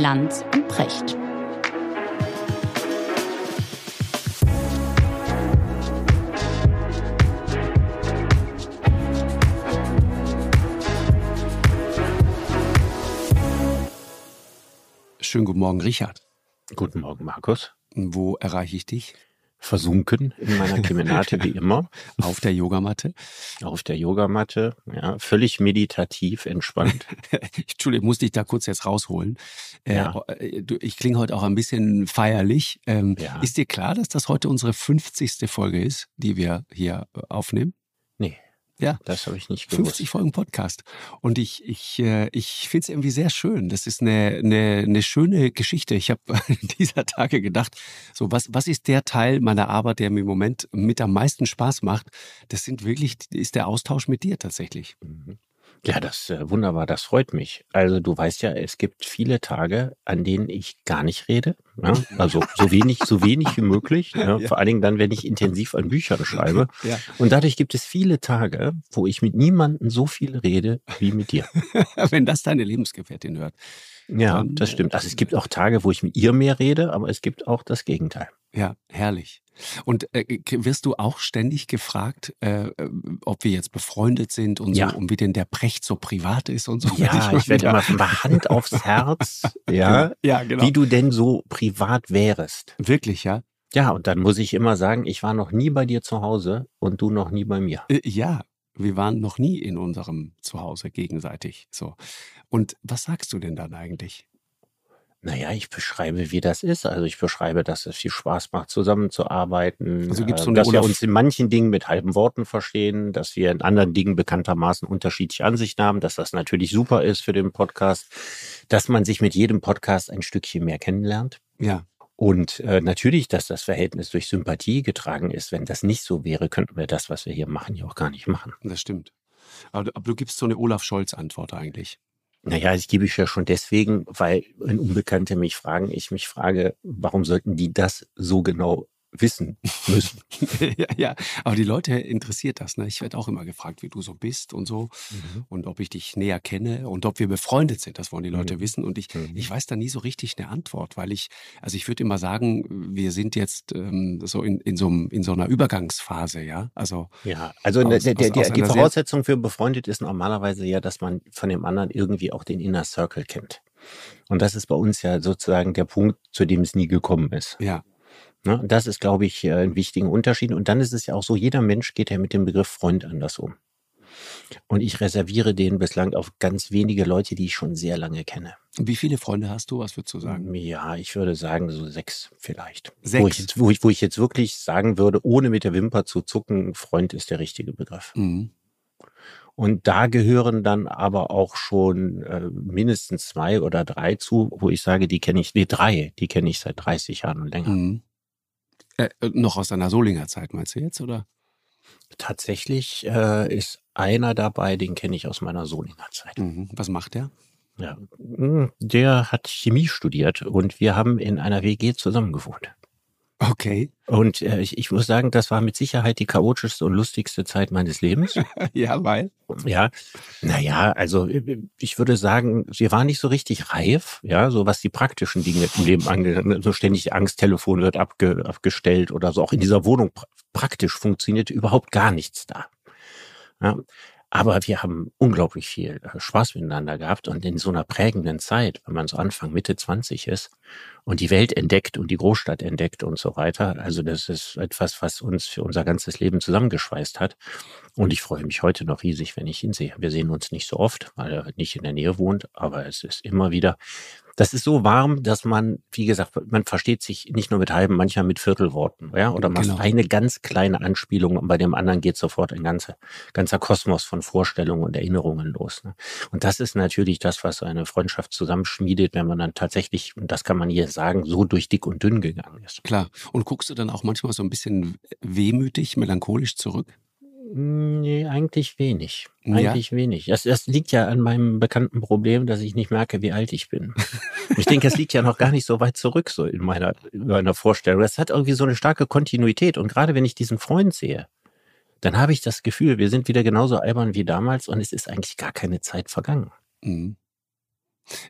Lanz und Precht. Schönen guten Morgen, Richard. Guten Morgen, Markus. Wo erreiche ich dich? Versunken in meiner Kemenate wie immer. Auf der Yogamatte? Auf der Yogamatte, ja, völlig meditativ, entspannt. Entschuldigung, musste ich da kurz jetzt rausholen. Äh, ja. Äh, ich klinge heute auch ein bisschen feierlich. Ähm, ja. Ist dir klar, dass das heute unsere 50. Folge ist, die wir hier aufnehmen? Ja. Das habe ich nicht gewusst. 50 Folgen Podcast. Und ich, ich, äh, ich finde es irgendwie sehr schön. Das ist eine, eine, eine schöne Geschichte. Ich habe dieser Tage gedacht, so was, was ist der Teil meiner Arbeit, der mir im Moment mit am meisten Spaß macht? Das sind wirklich, ist der Austausch mit dir tatsächlich. Mhm. Ja, das äh, wunderbar, das freut mich. Also du weißt ja, es gibt viele Tage, an denen ich gar nicht rede. Ja? Ne? Also so wenig, so wenig wie möglich. Ja? Ja. Vor allen Dingen dann, wenn ich intensiv an Büchern schreibe. Ja. Und dadurch gibt es viele Tage, wo ich mit niemandem so viel rede wie mit dir. wenn das deine Lebensgefährtin hört. Ja, dann, das stimmt. Also es gibt auch Tage, wo ich mit ihr mehr rede, aber es gibt auch das Gegenteil. Ja, herrlich. Und äh, wirst du auch ständig gefragt, äh, äh, ob wir jetzt befreundet sind und ja. so, und wie denn der Precht so privat ist und so? Ja, ich, ich werde immer von Hand aufs Herz, ja, ja genau. wie du denn so privat wärst. Wirklich, ja? Ja, und dann muss ich immer sagen, ich war noch nie bei dir zu Hause und du noch nie bei mir. Äh, ja, wir waren noch nie in unserem Zuhause gegenseitig. So. Und was sagst du denn dann eigentlich? Naja, ich beschreibe, wie das ist. Also ich beschreibe, dass es viel Spaß macht, zusammenzuarbeiten. Also gibt's so äh, dass Olaf wir uns in manchen Dingen mit halben Worten verstehen, dass wir in anderen Dingen bekanntermaßen unterschiedliche Ansichten haben, dass das natürlich super ist für den Podcast, dass man sich mit jedem Podcast ein Stückchen mehr kennenlernt. Ja. Und äh, natürlich, dass das Verhältnis durch Sympathie getragen ist. Wenn das nicht so wäre, könnten wir das, was wir hier machen, ja auch gar nicht machen. Das stimmt. Aber, aber du gibst so eine Olaf Scholz-Antwort eigentlich. Naja, ich gebe ich ja schon deswegen, weil wenn Unbekannte mich fragen, ich mich frage, warum sollten die das so genau wissen müssen. ja, ja, aber die Leute interessiert das. Ne? Ich werde auch immer gefragt, wie du so bist und so mhm. und ob ich dich näher kenne und ob wir befreundet sind. Das wollen die Leute mhm. wissen und ich, mhm. ich weiß da nie so richtig eine Antwort, weil ich, also ich würde immer sagen, wir sind jetzt ähm, so in, in, so in so einer Übergangsphase, ja. Also ja, also aus, der, der, aus, die Voraussetzung für befreundet ist normalerweise ja, dass man von dem anderen irgendwie auch den Inner Circle kennt. Und das ist bei uns ja sozusagen der Punkt, zu dem es nie gekommen ist. Ja. Ne? Das ist, glaube ich, äh, ein wichtiger Unterschied. Und dann ist es ja auch so, jeder Mensch geht ja mit dem Begriff Freund anders um. Und ich reserviere den bislang auf ganz wenige Leute, die ich schon sehr lange kenne. Wie viele Freunde hast du? Was würdest du sagen? Ja, ich würde sagen so sechs vielleicht. Sechs? Wo ich, jetzt, wo ich, wo ich jetzt wirklich sagen würde, ohne mit der Wimper zu zucken, Freund ist der richtige Begriff. Mhm. Und da gehören dann aber auch schon äh, mindestens zwei oder drei zu, wo ich sage, die kenne ich, nee, drei, die kenne ich seit 30 Jahren und länger. Mhm. Äh, äh, noch aus deiner Solinger Zeit, meinst du jetzt, oder? Tatsächlich äh, ist einer dabei, den kenne ich aus meiner Solinger Zeit. Mhm. Was macht der? Ja, hm, der hat Chemie studiert und wir haben in einer WG zusammen gewohnt. Okay. Und äh, ich, ich muss sagen, das war mit Sicherheit die chaotischste und lustigste Zeit meines Lebens. ja, weil? Ja, naja, also äh, ich würde sagen, wir waren nicht so richtig reif, ja, so was die praktischen Dinge im Leben angeht. Ne, so ständig Angsttelefon wird abge, abgestellt oder so. Auch in dieser Wohnung praktisch funktionierte überhaupt gar nichts da. Ja, aber wir haben unglaublich viel äh, Spaß miteinander gehabt und in so einer prägenden Zeit, wenn man so Anfang, Mitte 20 ist und die Welt entdeckt und die Großstadt entdeckt und so weiter. Also das ist etwas, was uns für unser ganzes Leben zusammengeschweißt hat. Und ich freue mich heute noch riesig, wenn ich ihn sehe. Wir sehen uns nicht so oft, weil er nicht in der Nähe wohnt, aber es ist immer wieder das ist so warm, dass man, wie gesagt, man versteht sich nicht nur mit halben, manchmal mit Viertelworten, ja, oder man genau. eine ganz kleine Anspielung und bei dem anderen geht sofort ein ganzer, ganzer Kosmos von Vorstellungen und Erinnerungen los. Ne? Und das ist natürlich das, was eine Freundschaft zusammenschmiedet, wenn man dann tatsächlich, und das kann man hier sagen, so durch dick und dünn gegangen ist. Klar. Und guckst du dann auch manchmal so ein bisschen wehmütig, melancholisch zurück? Hm, nee, eigentlich wenig. Eigentlich ja? wenig. Das, das liegt ja an meinem bekannten Problem, dass ich nicht merke, wie alt ich bin. ich denke, es liegt ja noch gar nicht so weit zurück, so in meiner, in meiner Vorstellung. Das hat irgendwie so eine starke Kontinuität. Und gerade wenn ich diesen Freund sehe, dann habe ich das Gefühl, wir sind wieder genauso albern wie damals und es ist eigentlich gar keine Zeit vergangen. Mhm.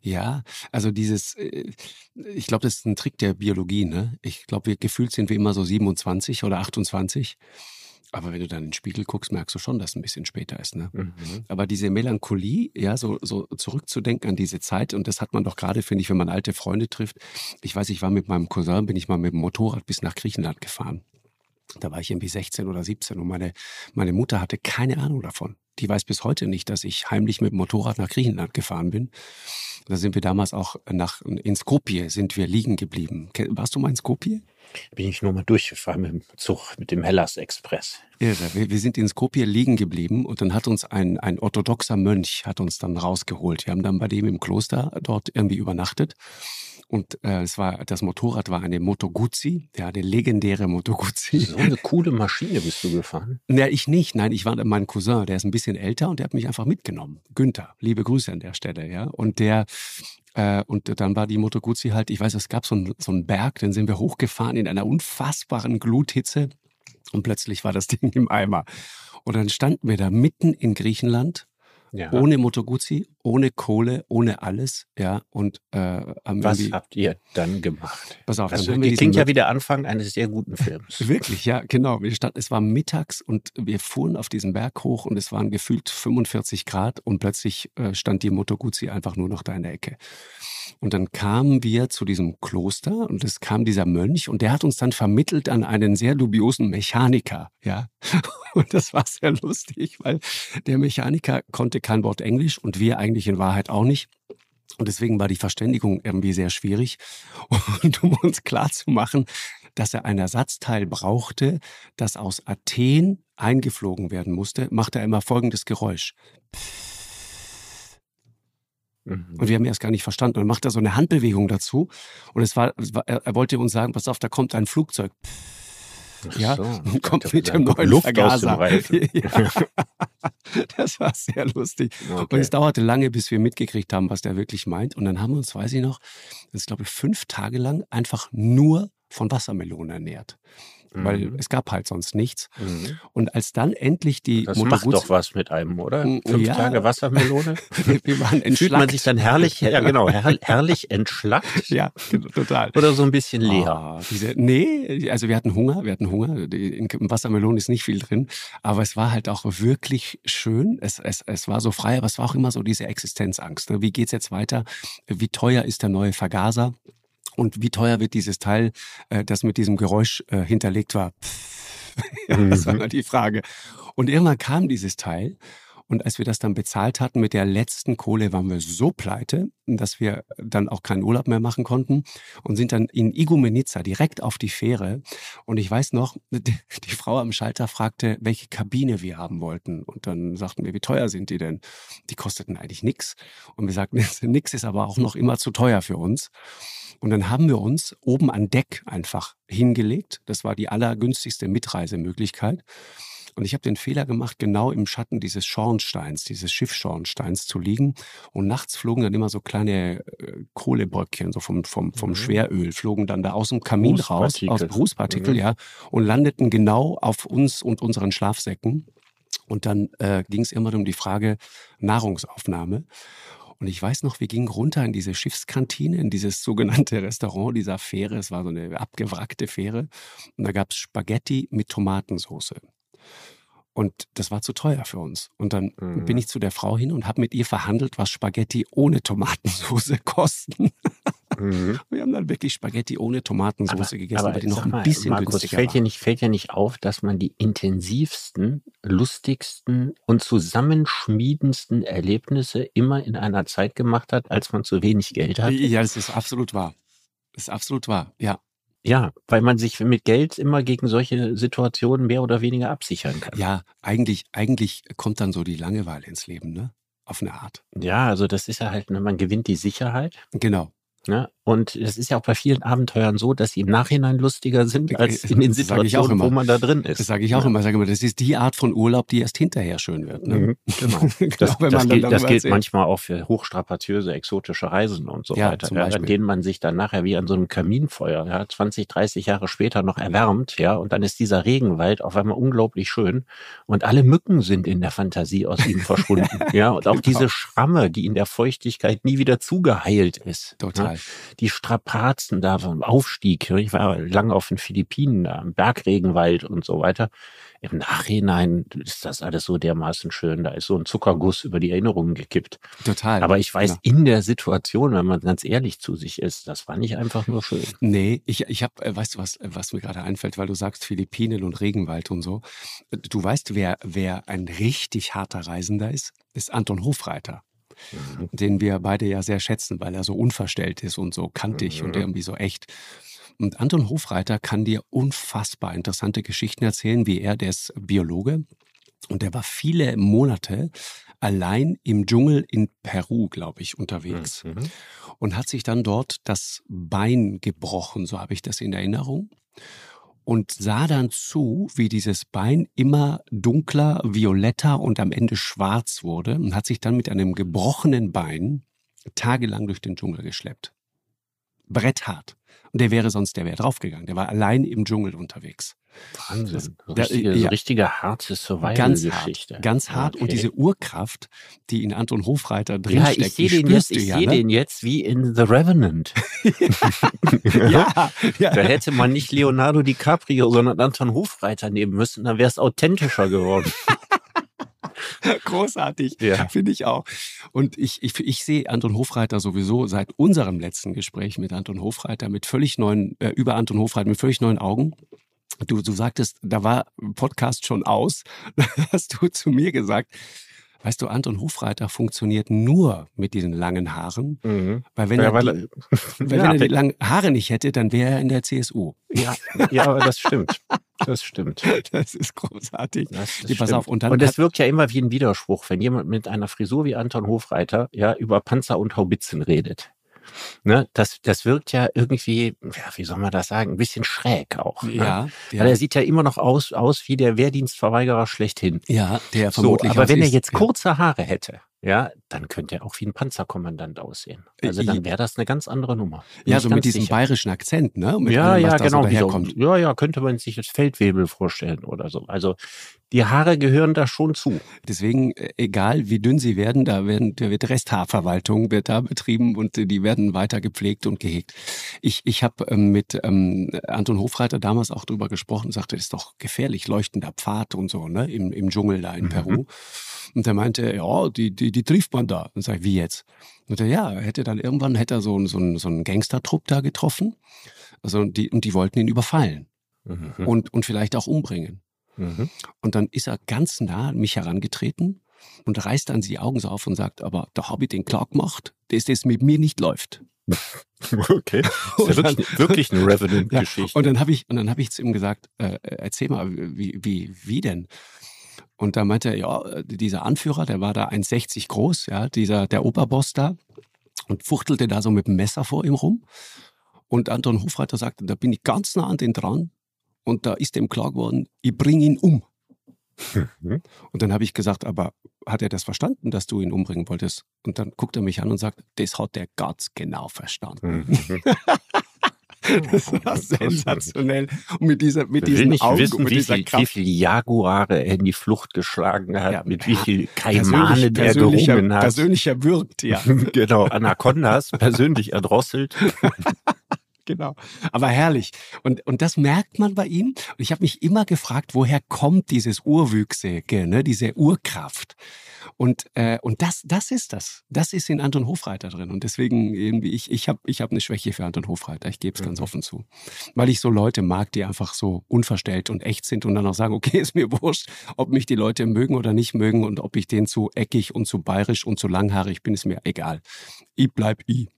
Ja, also dieses, äh, ich glaube, das ist ein Trick der Biologie, ne? Ich glaube, wir gefühlt sind wir immer so 27 oder 28. Aber wenn du dann in den Spiegel guckst, merkst du schon, dass es ein bisschen später ist. Ne? Mhm. Aber diese Melancholie, ja, so, so zurückzudenken an diese Zeit, und das hat man doch gerade, finde ich, wenn man alte Freunde trifft. Ich weiß, ich war mit meinem Cousin, bin ich mal mit dem Motorrad bis nach Griechenland gefahren. Da war ich irgendwie 16 oder 17 und meine, meine Mutter hatte keine Ahnung davon. Die weiß bis heute nicht, dass ich heimlich mit dem Motorrad nach Griechenland gefahren bin. Da sind wir damals auch nach, in Skopje sind wir liegen geblieben. Warst du mal in Skopje? Bin ich nur mal durchgefahren mit dem Zug, mit dem Hellas Express. Irre. Wir, wir sind in Skopje liegen geblieben und dann hat uns ein, ein orthodoxer Mönch hat uns dann rausgeholt. Wir haben dann bei dem im Kloster dort irgendwie übernachtet. Und äh, es war, das Motorrad war eine Moto Guzzi, ja, eine legendäre Moto Guzzi. So eine coole Maschine bist du gefahren? Ja, ich nicht. Nein, ich war mein Cousin, der ist ein bisschen älter und der hat mich einfach mitgenommen. Günther, liebe Grüße an der Stelle, ja. Und der, äh, und dann war die Moto Guzzi halt, ich weiß, es gab so, ein, so einen Berg, den sind wir hochgefahren in einer unfassbaren Gluthitze und plötzlich war das Ding im Eimer. Und dann standen wir da mitten in Griechenland ja. ohne Moto Guzzi, ohne Kohle, ohne alles, ja. Und äh, was habt ihr dann gemacht? Pass auf, das dann klingt ja wie der Anfang eines sehr guten Films. Wirklich, ja, genau. Wir standen, es war mittags und wir fuhren auf diesen Berg hoch und es waren gefühlt 45 Grad und plötzlich äh, stand die Moto Guzzi einfach nur noch da in der Ecke. Und dann kamen wir zu diesem Kloster und es kam dieser Mönch und der hat uns dann vermittelt an einen sehr dubiosen Mechaniker, ja. Und das war sehr lustig, weil der Mechaniker konnte kein Wort Englisch und wir eigentlich in Wahrheit auch nicht. Und deswegen war die Verständigung irgendwie sehr schwierig. Und um uns klarzumachen, dass er ein Ersatzteil brauchte, das aus Athen eingeflogen werden musste, machte er immer folgendes Geräusch. Und wir haben erst gar nicht verstanden. Und dann macht er so eine Handbewegung dazu. Und es war er, wollte uns sagen, pass auf, da kommt ein Flugzeug. Ja, so, und kommt mit dem neuen Luft Vergaser. ja. Das war sehr lustig. Okay. Und es dauerte lange, bis wir mitgekriegt haben, was der wirklich meint. Und dann haben wir uns, weiß ich noch, das ist glaube ich fünf Tage lang einfach nur von Wassermelonen ernährt weil mhm. es gab halt sonst nichts. Mhm. Und als dann endlich die Das Motor macht doch was mit einem, oder? Mm, Fünf ja. Tage Wassermelone? wir waren entschlackt. Fühlt man sich dann herrlich, ja genau, herr, herrlich entschlackt? ja, total. Oder so ein bisschen leer? Oh, diese, nee, also wir hatten Hunger, wir hatten Hunger. In Wassermelonen ist nicht viel drin, aber es war halt auch wirklich schön. Es, es, es war so frei, aber es war auch immer so diese Existenzangst. Ne? Wie geht's jetzt weiter? Wie teuer ist der neue Vergaser? Und wie teuer wird dieses Teil, äh, das mit diesem Geräusch äh, hinterlegt war? ja, das war mhm. die Frage. Und irgendwann kam dieses Teil und als wir das dann bezahlt hatten mit der letzten Kohle, waren wir so pleite, dass wir dann auch keinen Urlaub mehr machen konnten und sind dann in Igumenica direkt auf die Fähre. Und ich weiß noch, die Frau am Schalter fragte, welche Kabine wir haben wollten. Und dann sagten wir, wie teuer sind die denn? Die kosteten eigentlich nichts. Und wir sagten, nix ist aber auch noch immer zu teuer für uns. Und dann haben wir uns oben an Deck einfach hingelegt. Das war die allergünstigste Mitreisemöglichkeit. Und ich habe den Fehler gemacht, genau im Schatten dieses Schornsteins, dieses Schiffschornsteins zu liegen. Und nachts flogen dann immer so kleine äh, Kohlebröckchen, so vom, vom, vom mhm. Schweröl, flogen dann da aus dem Kamin raus, aus Rußpartikel, mhm. ja, und landeten genau auf uns und unseren Schlafsäcken. Und dann äh, ging es immer um die Frage Nahrungsaufnahme. Und ich weiß noch, wir gingen runter in diese Schiffskantine, in dieses sogenannte Restaurant dieser Fähre. Es war so eine abgewrackte Fähre. Und da gab es Spaghetti mit Tomatensauce. Und das war zu teuer für uns. Und dann mhm. bin ich zu der Frau hin und habe mit ihr verhandelt, was Spaghetti ohne Tomatensauce kosten. Mhm. Wir haben dann wirklich Spaghetti ohne Tomatensauce gegessen, aber, weil die noch ein bisschen Markus, günstiger fällt dir nicht Fällt dir nicht auf, dass man die intensivsten, lustigsten und zusammenschmiedendsten Erlebnisse immer in einer Zeit gemacht hat, als man zu wenig Geld hat? Ja, das ist absolut wahr. Das ist absolut wahr, ja. Ja, weil man sich mit Geld immer gegen solche Situationen mehr oder weniger absichern kann. Ja, eigentlich, eigentlich kommt dann so die Langeweile ins Leben, ne? Auf eine Art. Ja, also das ist ja halt, ne, man gewinnt die Sicherheit. Genau. Ne? Und es ist ja auch bei vielen Abenteuern so, dass sie im Nachhinein lustiger sind als in den Situationen, wo man da drin ist. Das sage ich auch ja. immer. Sage immer, das ist die Art von Urlaub, die erst hinterher schön wird. Ne? Mhm, genau. genau. Das, das, gilt, das gilt manchmal auch für hochstrapaziöse, exotische Reisen und so ja, weiter, ja, an denen man sich dann nachher wie an so einem Kaminfeuer, ja, 20, 30 Jahre später noch erwärmt, ja, und dann ist dieser Regenwald auf einmal unglaublich schön und alle Mücken sind in der Fantasie aus ihm verschwunden, ja, und auch genau. diese Schramme, die in der Feuchtigkeit nie wieder zugeheilt ist. Total. Ja? Die Strapazen da vom Aufstieg, ich war lange auf den Philippinen, da im Bergregenwald und so weiter. Im Nachhinein ist das alles so dermaßen schön. Da ist so ein Zuckerguss über die Erinnerungen gekippt. Total. Aber ich weiß, genau. in der Situation, wenn man ganz ehrlich zu sich ist, das war nicht einfach nur schön. Nee, ich, ich habe, äh, weißt du was, was mir gerade einfällt, weil du sagst Philippinen und Regenwald und so. Du weißt, wer, wer ein richtig harter Reisender ist? Ist Anton Hofreiter. Mhm. Den wir beide ja sehr schätzen, weil er so unverstellt ist und so kantig mhm. und irgendwie so echt. Und Anton Hofreiter kann dir unfassbar interessante Geschichten erzählen, wie er, der ist Biologe und der war viele Monate allein im Dschungel in Peru, glaube ich, unterwegs mhm. und hat sich dann dort das Bein gebrochen, so habe ich das in Erinnerung. Und sah dann zu, wie dieses Bein immer dunkler, violetter und am Ende schwarz wurde und hat sich dann mit einem gebrochenen Bein tagelang durch den Dschungel geschleppt. Bretthart. Und der wäre sonst, der wäre draufgegangen. Der war allein im Dschungel unterwegs. Wahnsinn. So richtige, ja, richtige harte Survival-Geschichte. Ganz hart. Ganz hart. Okay. Und diese Urkraft, die in Anton Hofreiter drinsteckt, ja, ich sehe den, jetzt, ich ja, seh ne? den jetzt wie in The Revenant. ja, ja, Da hätte man nicht Leonardo DiCaprio, sondern Anton Hofreiter nehmen müssen. Dann wäre es authentischer geworden. Großartig, ja. finde ich auch. Und ich, ich, ich sehe Anton Hofreiter sowieso seit unserem letzten Gespräch mit Anton Hofreiter mit völlig neuen, äh, über Anton Hofreiter mit völlig neuen Augen. Du, du sagtest, da war Podcast schon aus. Hast du zu mir gesagt, Weißt du, Anton Hofreiter funktioniert nur mit diesen langen Haaren, mhm. weil wenn, ja, er, weil, die, weil ja, wenn er die langen Haare nicht hätte, dann wäre er in der CSU. Ja, ja, aber das stimmt. Das stimmt. Das ist großartig. Das, das pass auf. Und, dann und es wirkt ja immer wie ein Widerspruch, wenn jemand mit einer Frisur wie Anton Hofreiter ja über Panzer und Haubitzen redet. Ne, das, das wirkt ja irgendwie, ja, wie soll man das sagen, ein bisschen schräg auch. Ne? Ja, ja. Weil er sieht ja immer noch aus, aus wie der Wehrdienstverweigerer schlechthin. Ja, der vermutlich. So, aber wenn er jetzt kurze Haare hätte, ja, dann könnte er auch wie ein Panzerkommandant aussehen. Also dann wäre das eine ganz andere Nummer. Bin ja, so mit diesem sicher. bayerischen Akzent, ne? Mit ja, allem, ja, genau. So ja, ja, könnte man sich jetzt Feldwebel vorstellen oder so. Also die Haare gehören da schon zu. Deswegen, äh, egal wie dünn sie werden, da, werden, da wird Resthaarverwaltung wird da betrieben und die werden weiter gepflegt und gehegt. Ich, ich habe ähm, mit ähm, Anton Hofreiter damals auch drüber gesprochen, sagte, das ist doch gefährlich, leuchtender Pfad und so, ne? Im, im Dschungel da in mhm. Peru. Und er meinte, ja, die, die, die trifft man da. Und sag ich, wie jetzt? Und er, ja, er hätte dann irgendwann hätte er so, so, so einen Gangstertrupp da getroffen. Also die, und die wollten ihn überfallen. Mhm. Und, und vielleicht auch umbringen. Mhm. Und dann ist er ganz nah an mich herangetreten und reißt dann die Augen so auf und sagt, aber da habe ich den klar gemacht, dass das mit mir nicht läuft. Okay. Das ist ja wirklich, wirklich eine Revenant-Geschichte. Ja, und dann habe ich, und dann habe ich zu ihm gesagt, äh, erzähl mal, wie, wie, wie denn? Und da meinte er, ja, dieser Anführer, der war da 1,60 groß, ja, dieser, der Oberboss da und fuchtelte da so mit dem Messer vor ihm rum. Und Anton Hofreiter sagte, da bin ich ganz nah an den dran und da ist ihm klar geworden, ich bringe ihn um. Mhm. Und dann habe ich gesagt, aber hat er das verstanden, dass du ihn umbringen wolltest? Und dann guckt er mich an und sagt, das hat er ganz genau verstanden. Mhm. Das war sensationell. Und mit dieser, mit diesen nicht Augen, wissen, mit wie, viel, Kraft. wie viele Jaguare er in die Flucht geschlagen hat, ja, mit wie viel Kaimane der gerungen hat. Persönlicher wirkt, ja. genau, Anacondas persönlich erdrosselt. genau. Aber herrlich. Und, und das merkt man bei ihm. Und ich habe mich immer gefragt, woher kommt dieses Urwüchsige, ne? diese Urkraft. Und, äh, und das, das ist das. Das ist in Anton Hofreiter drin. Und deswegen irgendwie, ich, ich habe ich hab eine Schwäche für Anton Hofreiter. Ich gebe es ganz mhm. offen zu. Weil ich so Leute mag, die einfach so unverstellt und echt sind und dann auch sagen, okay, ist mir wurscht, ob mich die Leute mögen oder nicht mögen und ob ich denen zu eckig und zu bayerisch und zu langhaarig bin, ist mir egal. Ich bleib ich.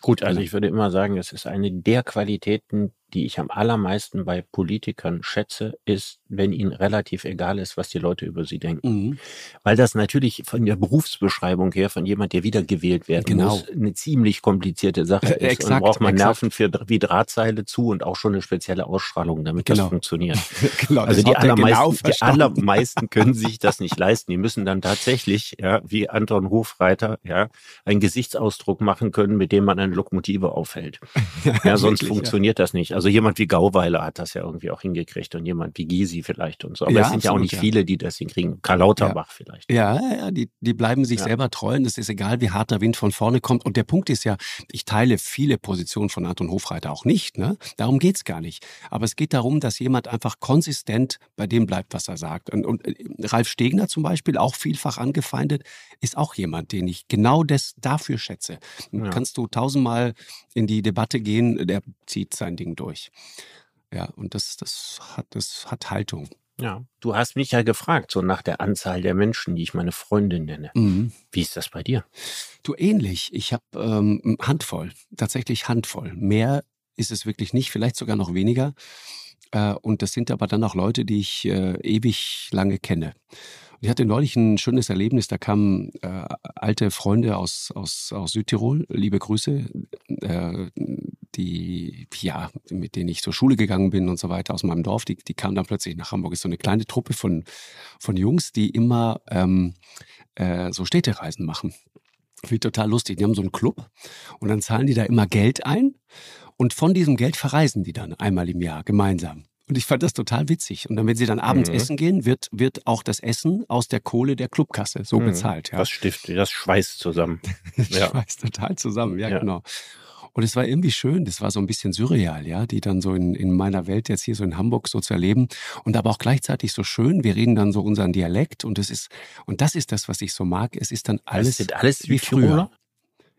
Gut, also ich würde immer sagen, es ist eine der Qualitäten, die ich am allermeisten bei Politikern schätze, ist, wenn ihnen relativ egal ist, was die Leute über sie denken. Mhm. Weil das natürlich von der Berufsbeschreibung her, von jemand, der wiedergewählt werden genau. muss, eine ziemlich komplizierte Sache äh, ist. Exakt, und braucht man exakt. Nerven für, wie Drahtseile zu und auch schon eine spezielle Ausstrahlung, damit genau. das funktioniert. genau, also die allermeisten, genau die allermeisten können sich das nicht leisten. Die müssen dann tatsächlich, ja, wie Anton Hofreiter, ja, einen Gesichtsausdruck machen können, mit dem man eine Lokomotive aufhält. Ja, sonst wirklich, funktioniert ja. das nicht. Also jemand wie Gauweiler hat das ja irgendwie auch hingekriegt und jemand wie Gysi vielleicht und so. Aber ja, es sind absolut, ja auch nicht ja. viele, die das hinkriegen. Karl Lauterbach vielleicht. Ja, ja, die, die bleiben sich selber treu und es ist egal, wie hart der Wind von vorne kommt. Und der Punkt ist ja, ich teile viele Positionen von Anton Hofreiter auch nicht. Ne? Darum geht's gar nicht. Aber es geht darum, dass jemand einfach konsistent bei dem bleibt, was er sagt. Und, und äh, Ralf Stegner zum Beispiel, auch vielfach angefeindet, ist auch jemand, den ich genau das dafür schätze. Kannst du tausendmal in die Debatte gehen, der zieht sein Ding durch. Ja, und das, das, hat, das hat Haltung. Ja, du hast mich ja gefragt, so nach der Anzahl der Menschen, die ich meine Freundin nenne. Mhm. Wie ist das bei dir? Du ähnlich. Ich habe ähm, Handvoll, tatsächlich Handvoll. Mehr ist es wirklich nicht, vielleicht sogar noch weniger. Äh, und das sind aber dann auch Leute, die ich äh, ewig lange kenne. Ich hatte neulich ein schönes Erlebnis, da kamen äh, alte Freunde aus, aus, aus Südtirol, liebe Grüße, äh, die, ja, mit denen ich zur Schule gegangen bin und so weiter aus meinem Dorf, die, die kamen dann plötzlich nach Hamburg. Ist so eine kleine Truppe von, von Jungs, die immer ähm, äh, so Städtereisen machen. Finde total lustig. Die haben so einen Club und dann zahlen die da immer Geld ein und von diesem Geld verreisen die dann einmal im Jahr gemeinsam. Und ich fand das total witzig. Und dann, wenn sie dann abends mhm. essen gehen, wird, wird auch das Essen aus der Kohle der Clubkasse so mhm. bezahlt. Ja. Das stiftet, das schweißt zusammen. das ja. schweißt total zusammen, ja, ja, genau. Und es war irgendwie schön, das war so ein bisschen surreal, ja, die dann so in, in meiner Welt jetzt hier so in Hamburg so zu erleben. Und aber auch gleichzeitig so schön, wir reden dann so unseren Dialekt und es ist, und das ist das, was ich so mag, es ist dann alles. Das sind alles wie früher.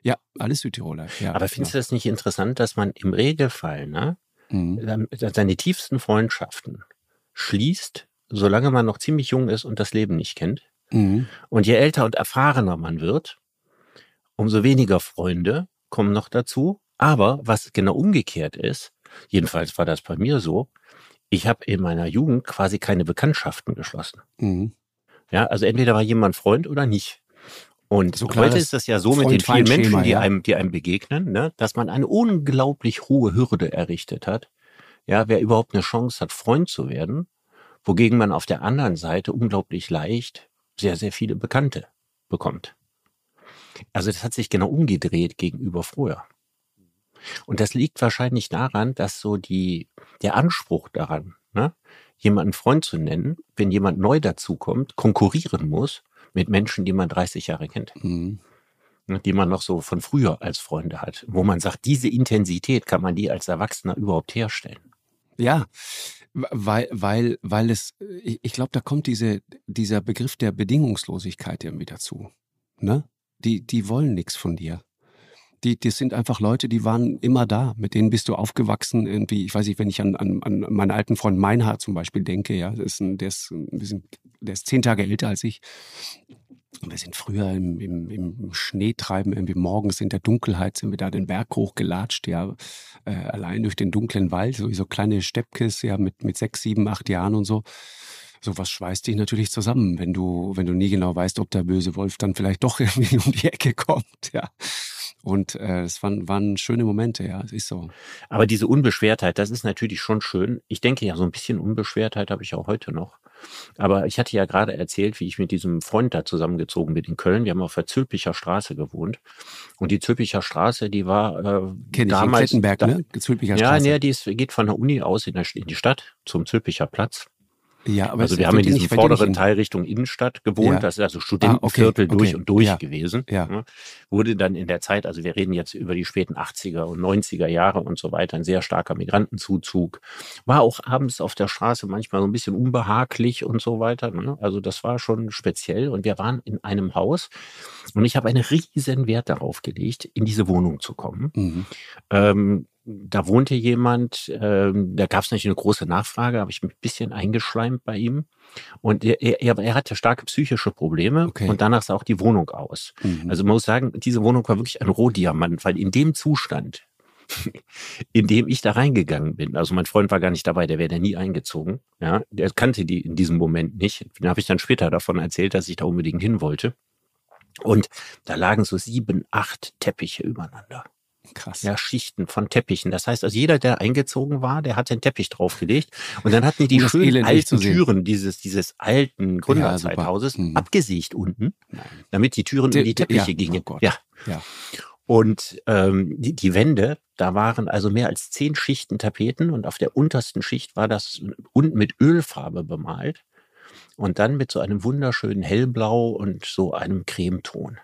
Ja, alles Südtiroler. Ja, aber findest du das nicht interessant, dass man im Regelfall, ne, mhm. seine tiefsten Freundschaften schließt, solange man noch ziemlich jung ist und das Leben nicht kennt. Mhm. Und je älter und erfahrener man wird, umso weniger Freunde kommen noch dazu. Aber was genau umgekehrt ist, jedenfalls war das bei mir so, ich habe in meiner Jugend quasi keine Bekanntschaften geschlossen. Mhm. Ja, also entweder war jemand Freund oder nicht. Und so heute ist das ja so mit den vielen Menschen, die, ja. einem, die einem begegnen, ne, dass man eine unglaublich hohe Hürde errichtet hat. Ja, wer überhaupt eine Chance hat, Freund zu werden, wogegen man auf der anderen Seite unglaublich leicht sehr, sehr viele Bekannte bekommt. Also das hat sich genau umgedreht gegenüber früher. Und das liegt wahrscheinlich daran, dass so die, der Anspruch daran, ne, jemanden Freund zu nennen, wenn jemand neu dazukommt, konkurrieren muss mit Menschen, die man 30 Jahre kennt. Mhm. Ne, die man noch so von früher als Freunde hat, wo man sagt, diese Intensität kann man die als Erwachsener überhaupt herstellen. Ja, weil, weil, weil es, ich, ich glaube, da kommt diese, dieser Begriff der Bedingungslosigkeit irgendwie dazu. Ne? Die, die wollen nichts von dir. Die, die sind einfach Leute, die waren immer da. Mit denen bist du aufgewachsen. Irgendwie, ich weiß nicht, wenn ich an, an, an meinen alten Freund Meinhard zum Beispiel denke, ja, ist ein, der, ist ein bisschen, der ist zehn Tage älter als ich. Und wir sind früher im, im, im Schneetreiben, irgendwie morgens in der Dunkelheit sind wir da den Berg hochgelatscht, ja, äh, allein durch den dunklen Wald, so, so kleine Steppkes, ja, mit, mit sechs, sieben, acht Jahren und so. Sowas schweißt dich natürlich zusammen, wenn du, wenn du nie genau weißt, ob der böse Wolf dann vielleicht doch irgendwie um die Ecke kommt, ja. Und äh, es waren, waren schöne Momente, ja, es ist so. Aber diese Unbeschwertheit, das ist natürlich schon schön. Ich denke ja, so ein bisschen Unbeschwertheit habe ich auch heute noch. Aber ich hatte ja gerade erzählt, wie ich mit diesem Freund da zusammengezogen bin in Köln. Wir haben auf der Zülpicher Straße gewohnt. Und die Zülpicher Straße, die war äh, Kenn damals... Ich in Klettenberg, da, ne? Zülpicher Straße. Ja, nee, die ist, geht von der Uni aus in, der, in die Stadt zum Zülpicher Platz. Ja, aber also wir haben in diesem vorderen Teil Richtung Innenstadt gewohnt. Ja. Das ist also Studentenviertel ah, okay, durch und durch ja. gewesen. Ja. Ne? Wurde dann in der Zeit, also wir reden jetzt über die späten 80er und 90er Jahre und so weiter, ein sehr starker Migrantenzuzug. War auch abends auf der Straße manchmal so ein bisschen unbehaglich und so weiter. Ne? Also das war schon speziell. Und wir waren in einem Haus und ich habe einen riesen Wert darauf gelegt, in diese Wohnung zu kommen. Mhm. Ähm, da wohnte jemand, ähm, da gab es natürlich eine große Nachfrage, habe ich mich ein bisschen eingeschleimt bei ihm. Und er, er, er hatte starke psychische Probleme okay. und danach sah auch die Wohnung aus. Mhm. Also man muss sagen, diese Wohnung war wirklich ein Rohdiamant, weil in dem Zustand indem ich da reingegangen bin. Also mein Freund war gar nicht dabei, der wäre da nie eingezogen. Ja, der kannte die in diesem Moment nicht. Den habe ich dann später davon erzählt, dass ich da unbedingt hin wollte. Und da lagen so sieben, acht Teppiche übereinander. Krass. Ja, Schichten von Teppichen. Das heißt, also jeder, der eingezogen war, der hat den Teppich draufgelegt. Und dann hatten die die schönen alten Türen dieses, dieses alten Gründerzeithauses ja, mhm. abgesägt unten, damit die Türen in die Teppiche ja, gingen. Oh ja. ja. Und ähm, die, die Wände, da waren also mehr als zehn Schichten Tapeten und auf der untersten Schicht war das unten mit Ölfarbe bemalt und dann mit so einem wunderschönen Hellblau und so einem Cremeton.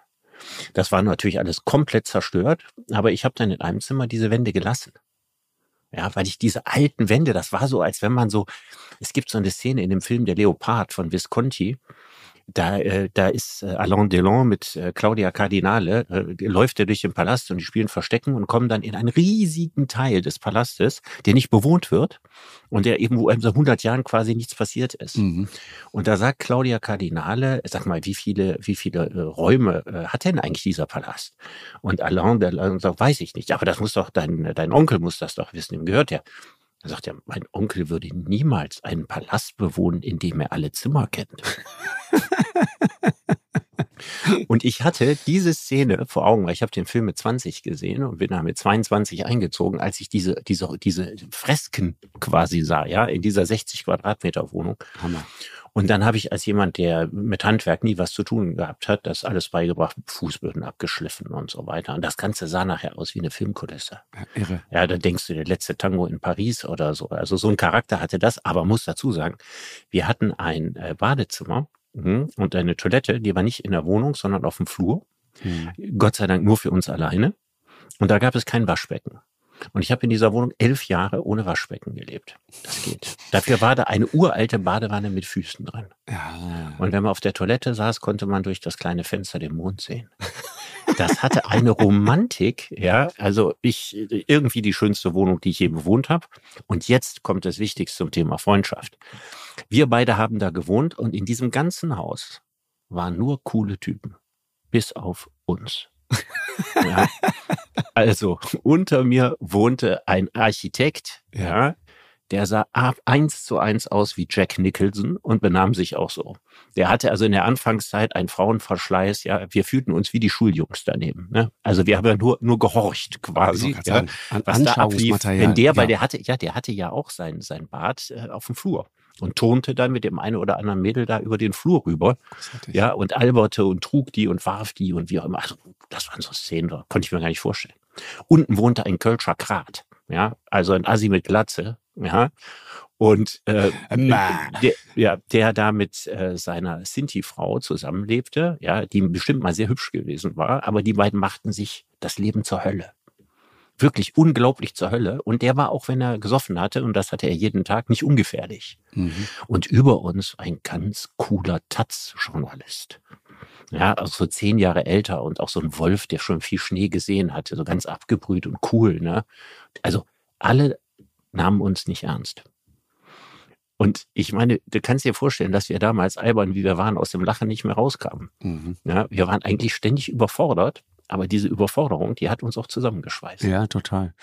Das war natürlich alles komplett zerstört, aber ich habe dann in einem Zimmer diese Wände gelassen. Ja, weil ich diese alten Wände, das war so, als wenn man so, es gibt so eine Szene in dem Film Der Leopard von Visconti, da, äh, da ist äh, Alain Delon mit äh, Claudia Cardinale, äh, läuft er durch den Palast und die spielen Verstecken und kommen dann in einen riesigen Teil des Palastes, der nicht bewohnt wird und der eben, wo seit 100 Jahren quasi nichts passiert ist. Mhm. Und da sagt Claudia Cardinale, sag mal, wie viele, wie viele äh, Räume äh, hat denn eigentlich dieser Palast? Und Alain Delon sagt, weiß ich nicht, aber das muss doch, dein, dein Onkel muss das doch wissen, ihm gehört ja. Er sagt ja, mein Onkel würde niemals einen Palast bewohnen, in dem er alle Zimmer kennt. und ich hatte diese Szene vor Augen, weil ich habe den Film mit 20 gesehen und bin da mit 22 eingezogen, als ich diese, diese, diese Fresken quasi sah, ja, in dieser 60 Quadratmeter Wohnung. Hammer. Und dann habe ich als jemand, der mit Handwerk nie was zu tun gehabt hat, das alles beigebracht, Fußböden abgeschliffen und so weiter. Und das Ganze sah nachher aus wie eine Filmkulisse. Ja, irre. Ja, da denkst du, der letzte Tango in Paris oder so. Also so ein Charakter hatte das, aber muss dazu sagen, wir hatten ein äh, Badezimmer mh, und eine Toilette, die war nicht in der Wohnung, sondern auf dem Flur. Mhm. Gott sei Dank nur für uns alleine. Und da gab es kein Waschbecken. Und ich habe in dieser Wohnung elf Jahre ohne Waschbecken gelebt. Das geht. Dafür war da eine uralte Badewanne mit Füßen drin. Ja. Und wenn man auf der Toilette saß, konnte man durch das kleine Fenster den Mond sehen. Das hatte eine Romantik, ja. Also ich irgendwie die schönste Wohnung, die ich je bewohnt habe. Und jetzt kommt das Wichtigste zum Thema Freundschaft. Wir beide haben da gewohnt und in diesem ganzen Haus waren nur coole Typen, bis auf uns. ja. Also unter mir wohnte ein Architekt, ja, der sah eins zu eins aus wie Jack Nicholson und benahm sich auch so. Der hatte also in der Anfangszeit einen Frauenverschleiß, ja, wir fühlten uns wie die Schuljungs daneben. Ne? Also wir haben ja nur, nur gehorcht quasi, ja, sagen, was da ablief. Wenn der, ja. weil der hatte, ja, der hatte ja auch sein, sein Bad äh, auf dem Flur und turnte dann mit dem einen oder anderen Mädel da über den Flur rüber. Ja, und alberte und trug die und warf die und wie auch immer. Also, das waren so Szenen, da konnte ich mir gar nicht vorstellen. Unten wohnte ein Kölscher Krat, ja, also ein Assi mit Glatze, ja. Und äh, der, ja, der da mit äh, seiner Sinti-Frau zusammenlebte, ja, die bestimmt mal sehr hübsch gewesen war, aber die beiden machten sich das Leben zur Hölle wirklich unglaublich zur Hölle. Und der war auch, wenn er gesoffen hatte, und das hatte er jeden Tag, nicht ungefährlich. Mhm. Und über uns ein ganz cooler Taz-Journalist. Ja, also so zehn Jahre älter und auch so ein Wolf, der schon viel Schnee gesehen hatte, so ganz abgebrüht und cool. Ne? Also alle nahmen uns nicht ernst. Und ich meine, du kannst dir vorstellen, dass wir damals albern, wie wir waren, aus dem Lachen nicht mehr rauskamen. Mhm. Ja, wir waren eigentlich ständig überfordert aber diese Überforderung, die hat uns auch zusammengeschweißt. Ja, total.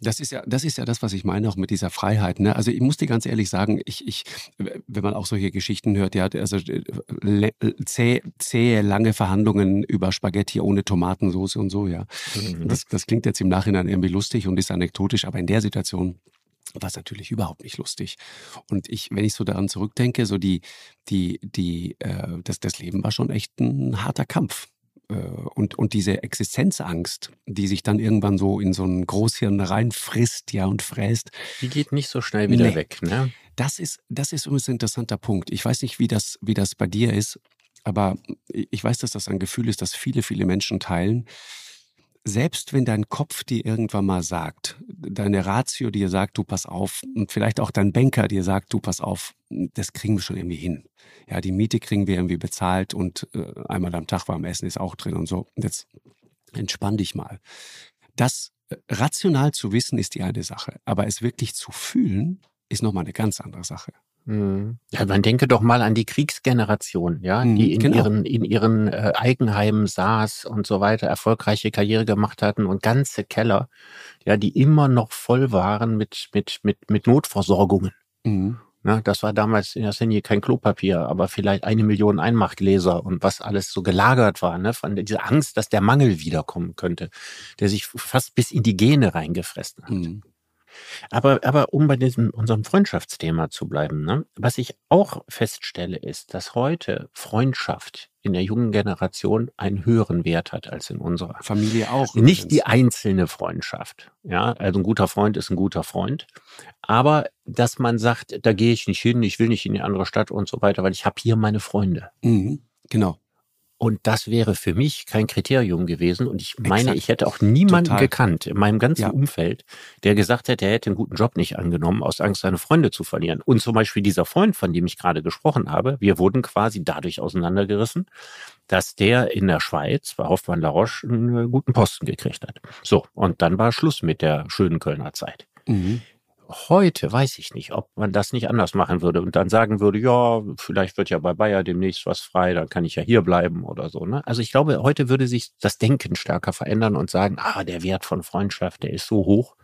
Das ist ja, das ist ja das, was ich meine, auch mit dieser Freiheit. Ne? Also ich muss dir ganz ehrlich sagen, ich, ich, wenn man auch solche Geschichten hört, ja, also äh, zäh, zähe, lange Verhandlungen über Spaghetti ohne Tomatensauce und so, ja. Mhm. Das, das klingt jetzt im Nachhinein irgendwie lustig und ist anekdotisch, aber in der Situation war es natürlich überhaupt nicht lustig. Und ich, wenn ich so daran zurückdenke, so die, die, die, äh, das, das Leben war schon echt ein harter Kampf. Äh, und, und diese Existenzangst, die sich dann irgendwann so in so ein Großhirn reinfrisst, ja, und fräst. Die geht nicht so schnell wieder nee. weg, ne? Das ist, das ist übrigens ein interessanter Punkt. Ich weiß nicht, wie das, wie das bei dir ist, aber ich weiß, dass das ein Gefühl ist, das viele, viele Menschen teilen selbst wenn dein Kopf dir irgendwann mal sagt, deine Ratio dir sagt, du pass auf, und vielleicht auch dein Banker dir sagt, du pass auf, das kriegen wir schon irgendwie hin. Ja, die Miete kriegen wir irgendwie bezahlt und äh, einmal am Tag warm Essen ist auch drin und so. Jetzt entspann dich mal. Das äh, rational zu wissen ist die eine Sache, aber es wirklich zu fühlen ist nochmal eine ganz andere Sache. Mhm. Ja, man denke doch mal an die Kriegsgeneration, ja, mhm, die in genau. ihren, in ihren äh, Eigenheimen saß und so weiter, erfolgreiche Karriere gemacht hatten und ganze Keller, ja, die immer noch voll waren mit, mit, mit, mit Notversorgungen. Mhm. Na, das war damals in der Linie kein Klopapier, aber vielleicht eine Million Einmachgläser und was alles so gelagert war, ne, von dieser Angst, dass der Mangel wiederkommen könnte, der sich fast bis in die Gene reingefressen hat. Mhm. Aber, aber um bei diesem unserem Freundschaftsthema zu bleiben, ne? was ich auch feststelle, ist, dass heute Freundschaft in der jungen Generation einen höheren Wert hat als in unserer Familie auch. Nicht übrigens. die einzelne Freundschaft. Ja, also ein guter Freund ist ein guter Freund. Aber dass man sagt, da gehe ich nicht hin, ich will nicht in die andere Stadt und so weiter, weil ich habe hier meine Freunde. Mhm, genau. Und das wäre für mich kein Kriterium gewesen. Und ich meine, Exakt. ich hätte auch niemanden Total. gekannt in meinem ganzen ja. Umfeld, der gesagt hätte, er hätte einen guten Job nicht angenommen, aus Angst, seine Freunde zu verlieren. Und zum Beispiel dieser Freund, von dem ich gerade gesprochen habe, wir wurden quasi dadurch auseinandergerissen, dass der in der Schweiz bei Hoffmann La Roche einen guten Posten gekriegt hat. So, und dann war Schluss mit der schönen Kölner Zeit. Mhm heute weiß ich nicht, ob man das nicht anders machen würde und dann sagen würde, ja, vielleicht wird ja bei Bayer demnächst was frei, dann kann ich ja hier bleiben oder so. Ne? Also ich glaube, heute würde sich das Denken stärker verändern und sagen, ah, der Wert von Freundschaft, der ist so hoch.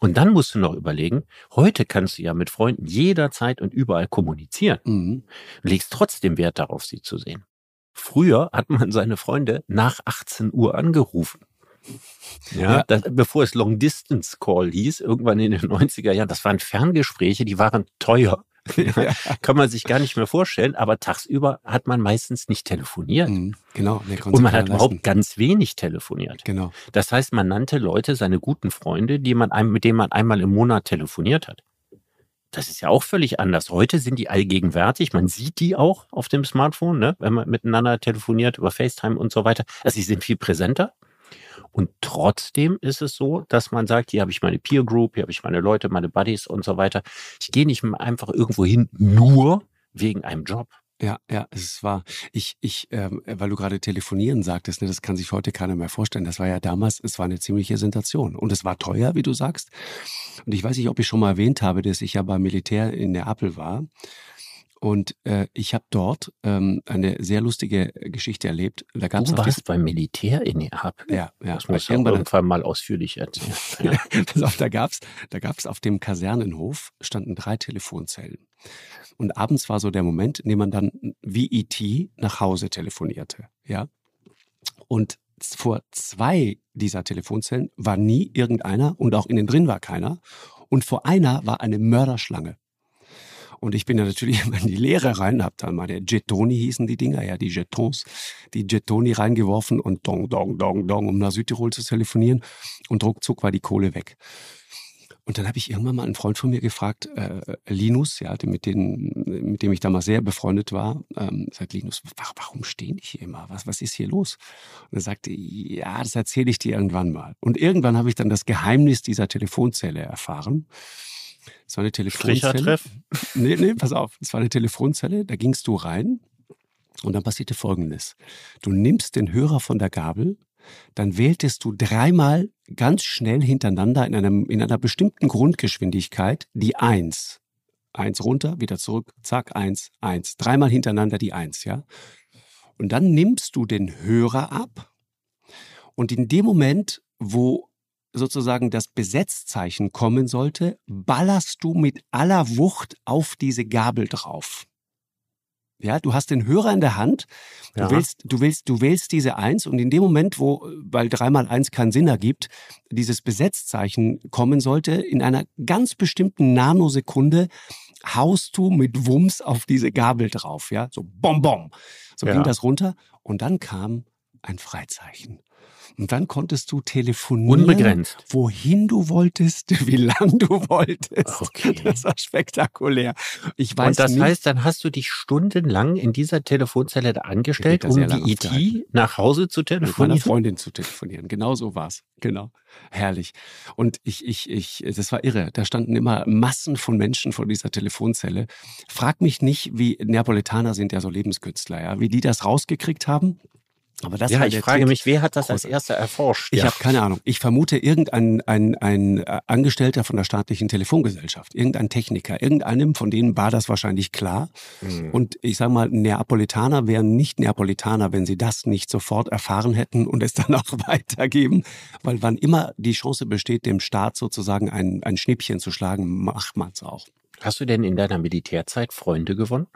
Und dann musst du noch überlegen, heute kannst du ja mit Freunden jederzeit und überall kommunizieren. Mhm. Du legst trotzdem Wert darauf, sie zu sehen. Früher hat man seine Freunde nach 18 Uhr angerufen. Ja, ja. Das, bevor es Long Distance Call hieß, irgendwann in den 90er Jahren, das waren Ferngespräche, die waren teuer. Ja. Kann man sich gar nicht mehr vorstellen, aber tagsüber hat man meistens nicht telefoniert. Mhm, genau. Und man hat überhaupt ganz wenig telefoniert. Genau. Das heißt, man nannte Leute seine guten Freunde, die man, mit denen man einmal im Monat telefoniert hat. Das ist ja auch völlig anders. Heute sind die allgegenwärtig. Man sieht die auch auf dem Smartphone, ne? wenn man miteinander telefoniert über FaceTime und so weiter. Also sie sind viel präsenter. Und trotzdem ist es so, dass man sagt, hier habe ich meine Peer Group, hier habe ich meine Leute, meine Buddies und so weiter. Ich gehe nicht einfach irgendwo hin, nur wegen einem Job. Ja, ja, es war, ich, ich, ähm, weil du gerade telefonieren sagtest, ne, das kann sich heute keiner mehr vorstellen. Das war ja damals, es war eine ziemliche Sensation. Und es war teuer, wie du sagst. Und ich weiß nicht, ob ich schon mal erwähnt habe, dass ich ja beim Militär in Neapel war. Und äh, ich habe dort ähm, eine sehr lustige Geschichte erlebt. Da gab's du warst beim Militär in Neapel? Ja, ja. Das muss ich irgendwann mal ausführlich erzählen. Ja. Pass auf, da gab's, da gab's auf dem Kasernenhof standen drei Telefonzellen. Und abends war so der Moment, in dem man dann wie E.T. nach Hause telefonierte. Ja. Und vor zwei dieser Telefonzellen war nie irgendeiner und auch innen drin war keiner. Und vor einer war eine Mörderschlange. Und ich bin ja natürlich immer in die Lehre rein, hab dann der Jetoni hießen die Dinger, ja, die Jetons, die Jetoni reingeworfen und dong, dong, dong, dong, um nach Südtirol zu telefonieren. Und ruckzuck war die Kohle weg. Und dann habe ich irgendwann mal einen Freund von mir gefragt, äh, Linus, ja, mit, dem, mit dem ich damals sehr befreundet war, ähm, sagt Linus, warum stehen ich hier immer? Was, was ist hier los? Und er sagte, ja, das erzähle ich dir irgendwann mal. Und irgendwann habe ich dann das Geheimnis dieser Telefonzelle erfahren. Es war eine Telefonzelle. Nee, nee, pass auf. Es war eine Telefonzelle, da gingst du rein und dann passierte Folgendes. Du nimmst den Hörer von der Gabel, dann wähltest du dreimal ganz schnell hintereinander in, einem, in einer bestimmten Grundgeschwindigkeit die Eins. Eins runter, wieder zurück, zack, eins, eins. Dreimal hintereinander die Eins, ja. Und dann nimmst du den Hörer ab und in dem Moment, wo sozusagen das Besetzzeichen kommen sollte, ballerst du mit aller Wucht auf diese Gabel drauf. Ja, du hast den Hörer in der Hand, du ja. willst, du willst, du wählst diese Eins und in dem Moment, wo, weil dreimal Eins keinen Sinn ergibt, dieses Besetzzeichen kommen sollte, in einer ganz bestimmten Nanosekunde haust du mit Wumms auf diese Gabel drauf, ja, so bom bom. So ja. ging das runter und dann kam ein Freizeichen. Und dann konntest du telefonieren. Unbegrenzt. Wohin du wolltest, wie lang du wolltest. Okay. Das war spektakulär. Ich weiß Und das nicht, heißt, dann hast du dich stundenlang in dieser Telefonzelle angestellt, um die IT e nach Hause zu telefonieren? Mit meiner Freundin zu telefonieren. Genau so war's. Genau. Herrlich. Und ich, ich, ich, das war irre. Da standen immer Massen von Menschen vor dieser Telefonzelle. Frag mich nicht, wie Neapolitaner sind ja so Lebenskünstler, ja, wie die das rausgekriegt haben Aber das ja, ich frage Trick. mich, wer hat das als erster erforscht? Ich ja. habe keine Ahnung. Ich vermute irgendein ein, ein äh, Angestellter von der staatlichen Telefongesellschaft, irgendein Techniker, irgendeinem von denen war das wahrscheinlich klar. Mhm. Und ich sage mal, Neapolitaner wären nicht Neapolitaner, wenn sie das nicht sofort erfahren hätten und es dann auch weitergeben. Weil wann immer die Chance besteht, dem Staat sozusagen ein, ein Schnippchen zu schlagen, macht man es auch. Hast du denn in deiner Militärzeit Freunde gewonnen?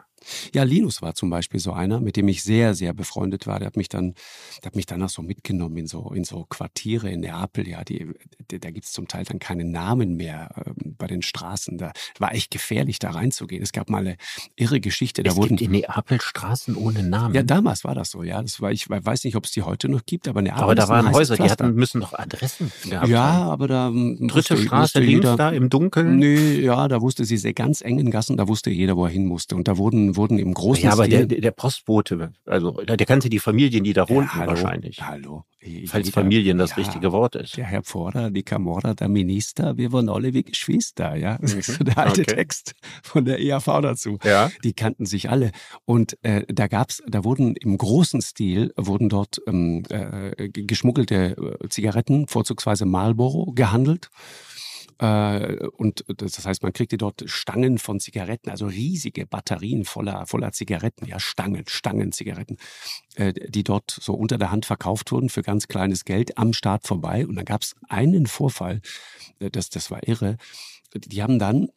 Ja, Linus war zum Beispiel so einer, mit dem ich sehr, sehr befreundet war. Der hat mich dann, der hat mich dann auch so mitgenommen in so, in so Quartiere in Neapel. Ja, die, da gibt es zum Teil dann keine Namen mehr äh, bei den Straßen. Da war echt gefährlich, da reinzugehen. Es gab mal eine irre Geschichte. Da es wurden, gibt in Neapel Straßen ohne Namen. Ja, damals war das so. Ja, das war, ich weiß nicht, ob es die heute noch gibt, aber Neapel. Aber da waren Häuser, die hatten, müssen doch Adressen gehabt Ja, haben. aber da. Dritte wusste, Straße wusste links jeder, da im Dunkeln? Nee, ja, da wusste sie sehr ganz engen Gassen, da wusste jeder, wo er hin musste. Und da wurden, wurden im großen ja, aber der, der Postbote, also der kannte die Familien, die da wohnten ja, hallo, wahrscheinlich. Hallo. Falls jeder, Familien das ja, richtige Wort ist. Der Herr Pforrer, die Camorra, der Minister, wir waren alle wie Geschwister, ja. Das ist so der alte okay. Text von der EAV dazu. Ja. Die kannten sich alle. Und äh, da gab's, da wurden im großen Stil, wurden dort ähm, äh, geschmuggelte äh, Zigaretten, vorzugsweise Marlboro, gehandelt. Äh, und das heißt, man kriegte dort Stangen von Zigaretten, also riesige Batterien voller, voller Zigaretten, ja, Stangen, Stangen Zigaretten, äh, die dort so unter der Hand verkauft wurden für ganz kleines Geld am Start vorbei. Und dann gab es einen Vorfall, äh, das, das war irre. Die haben dann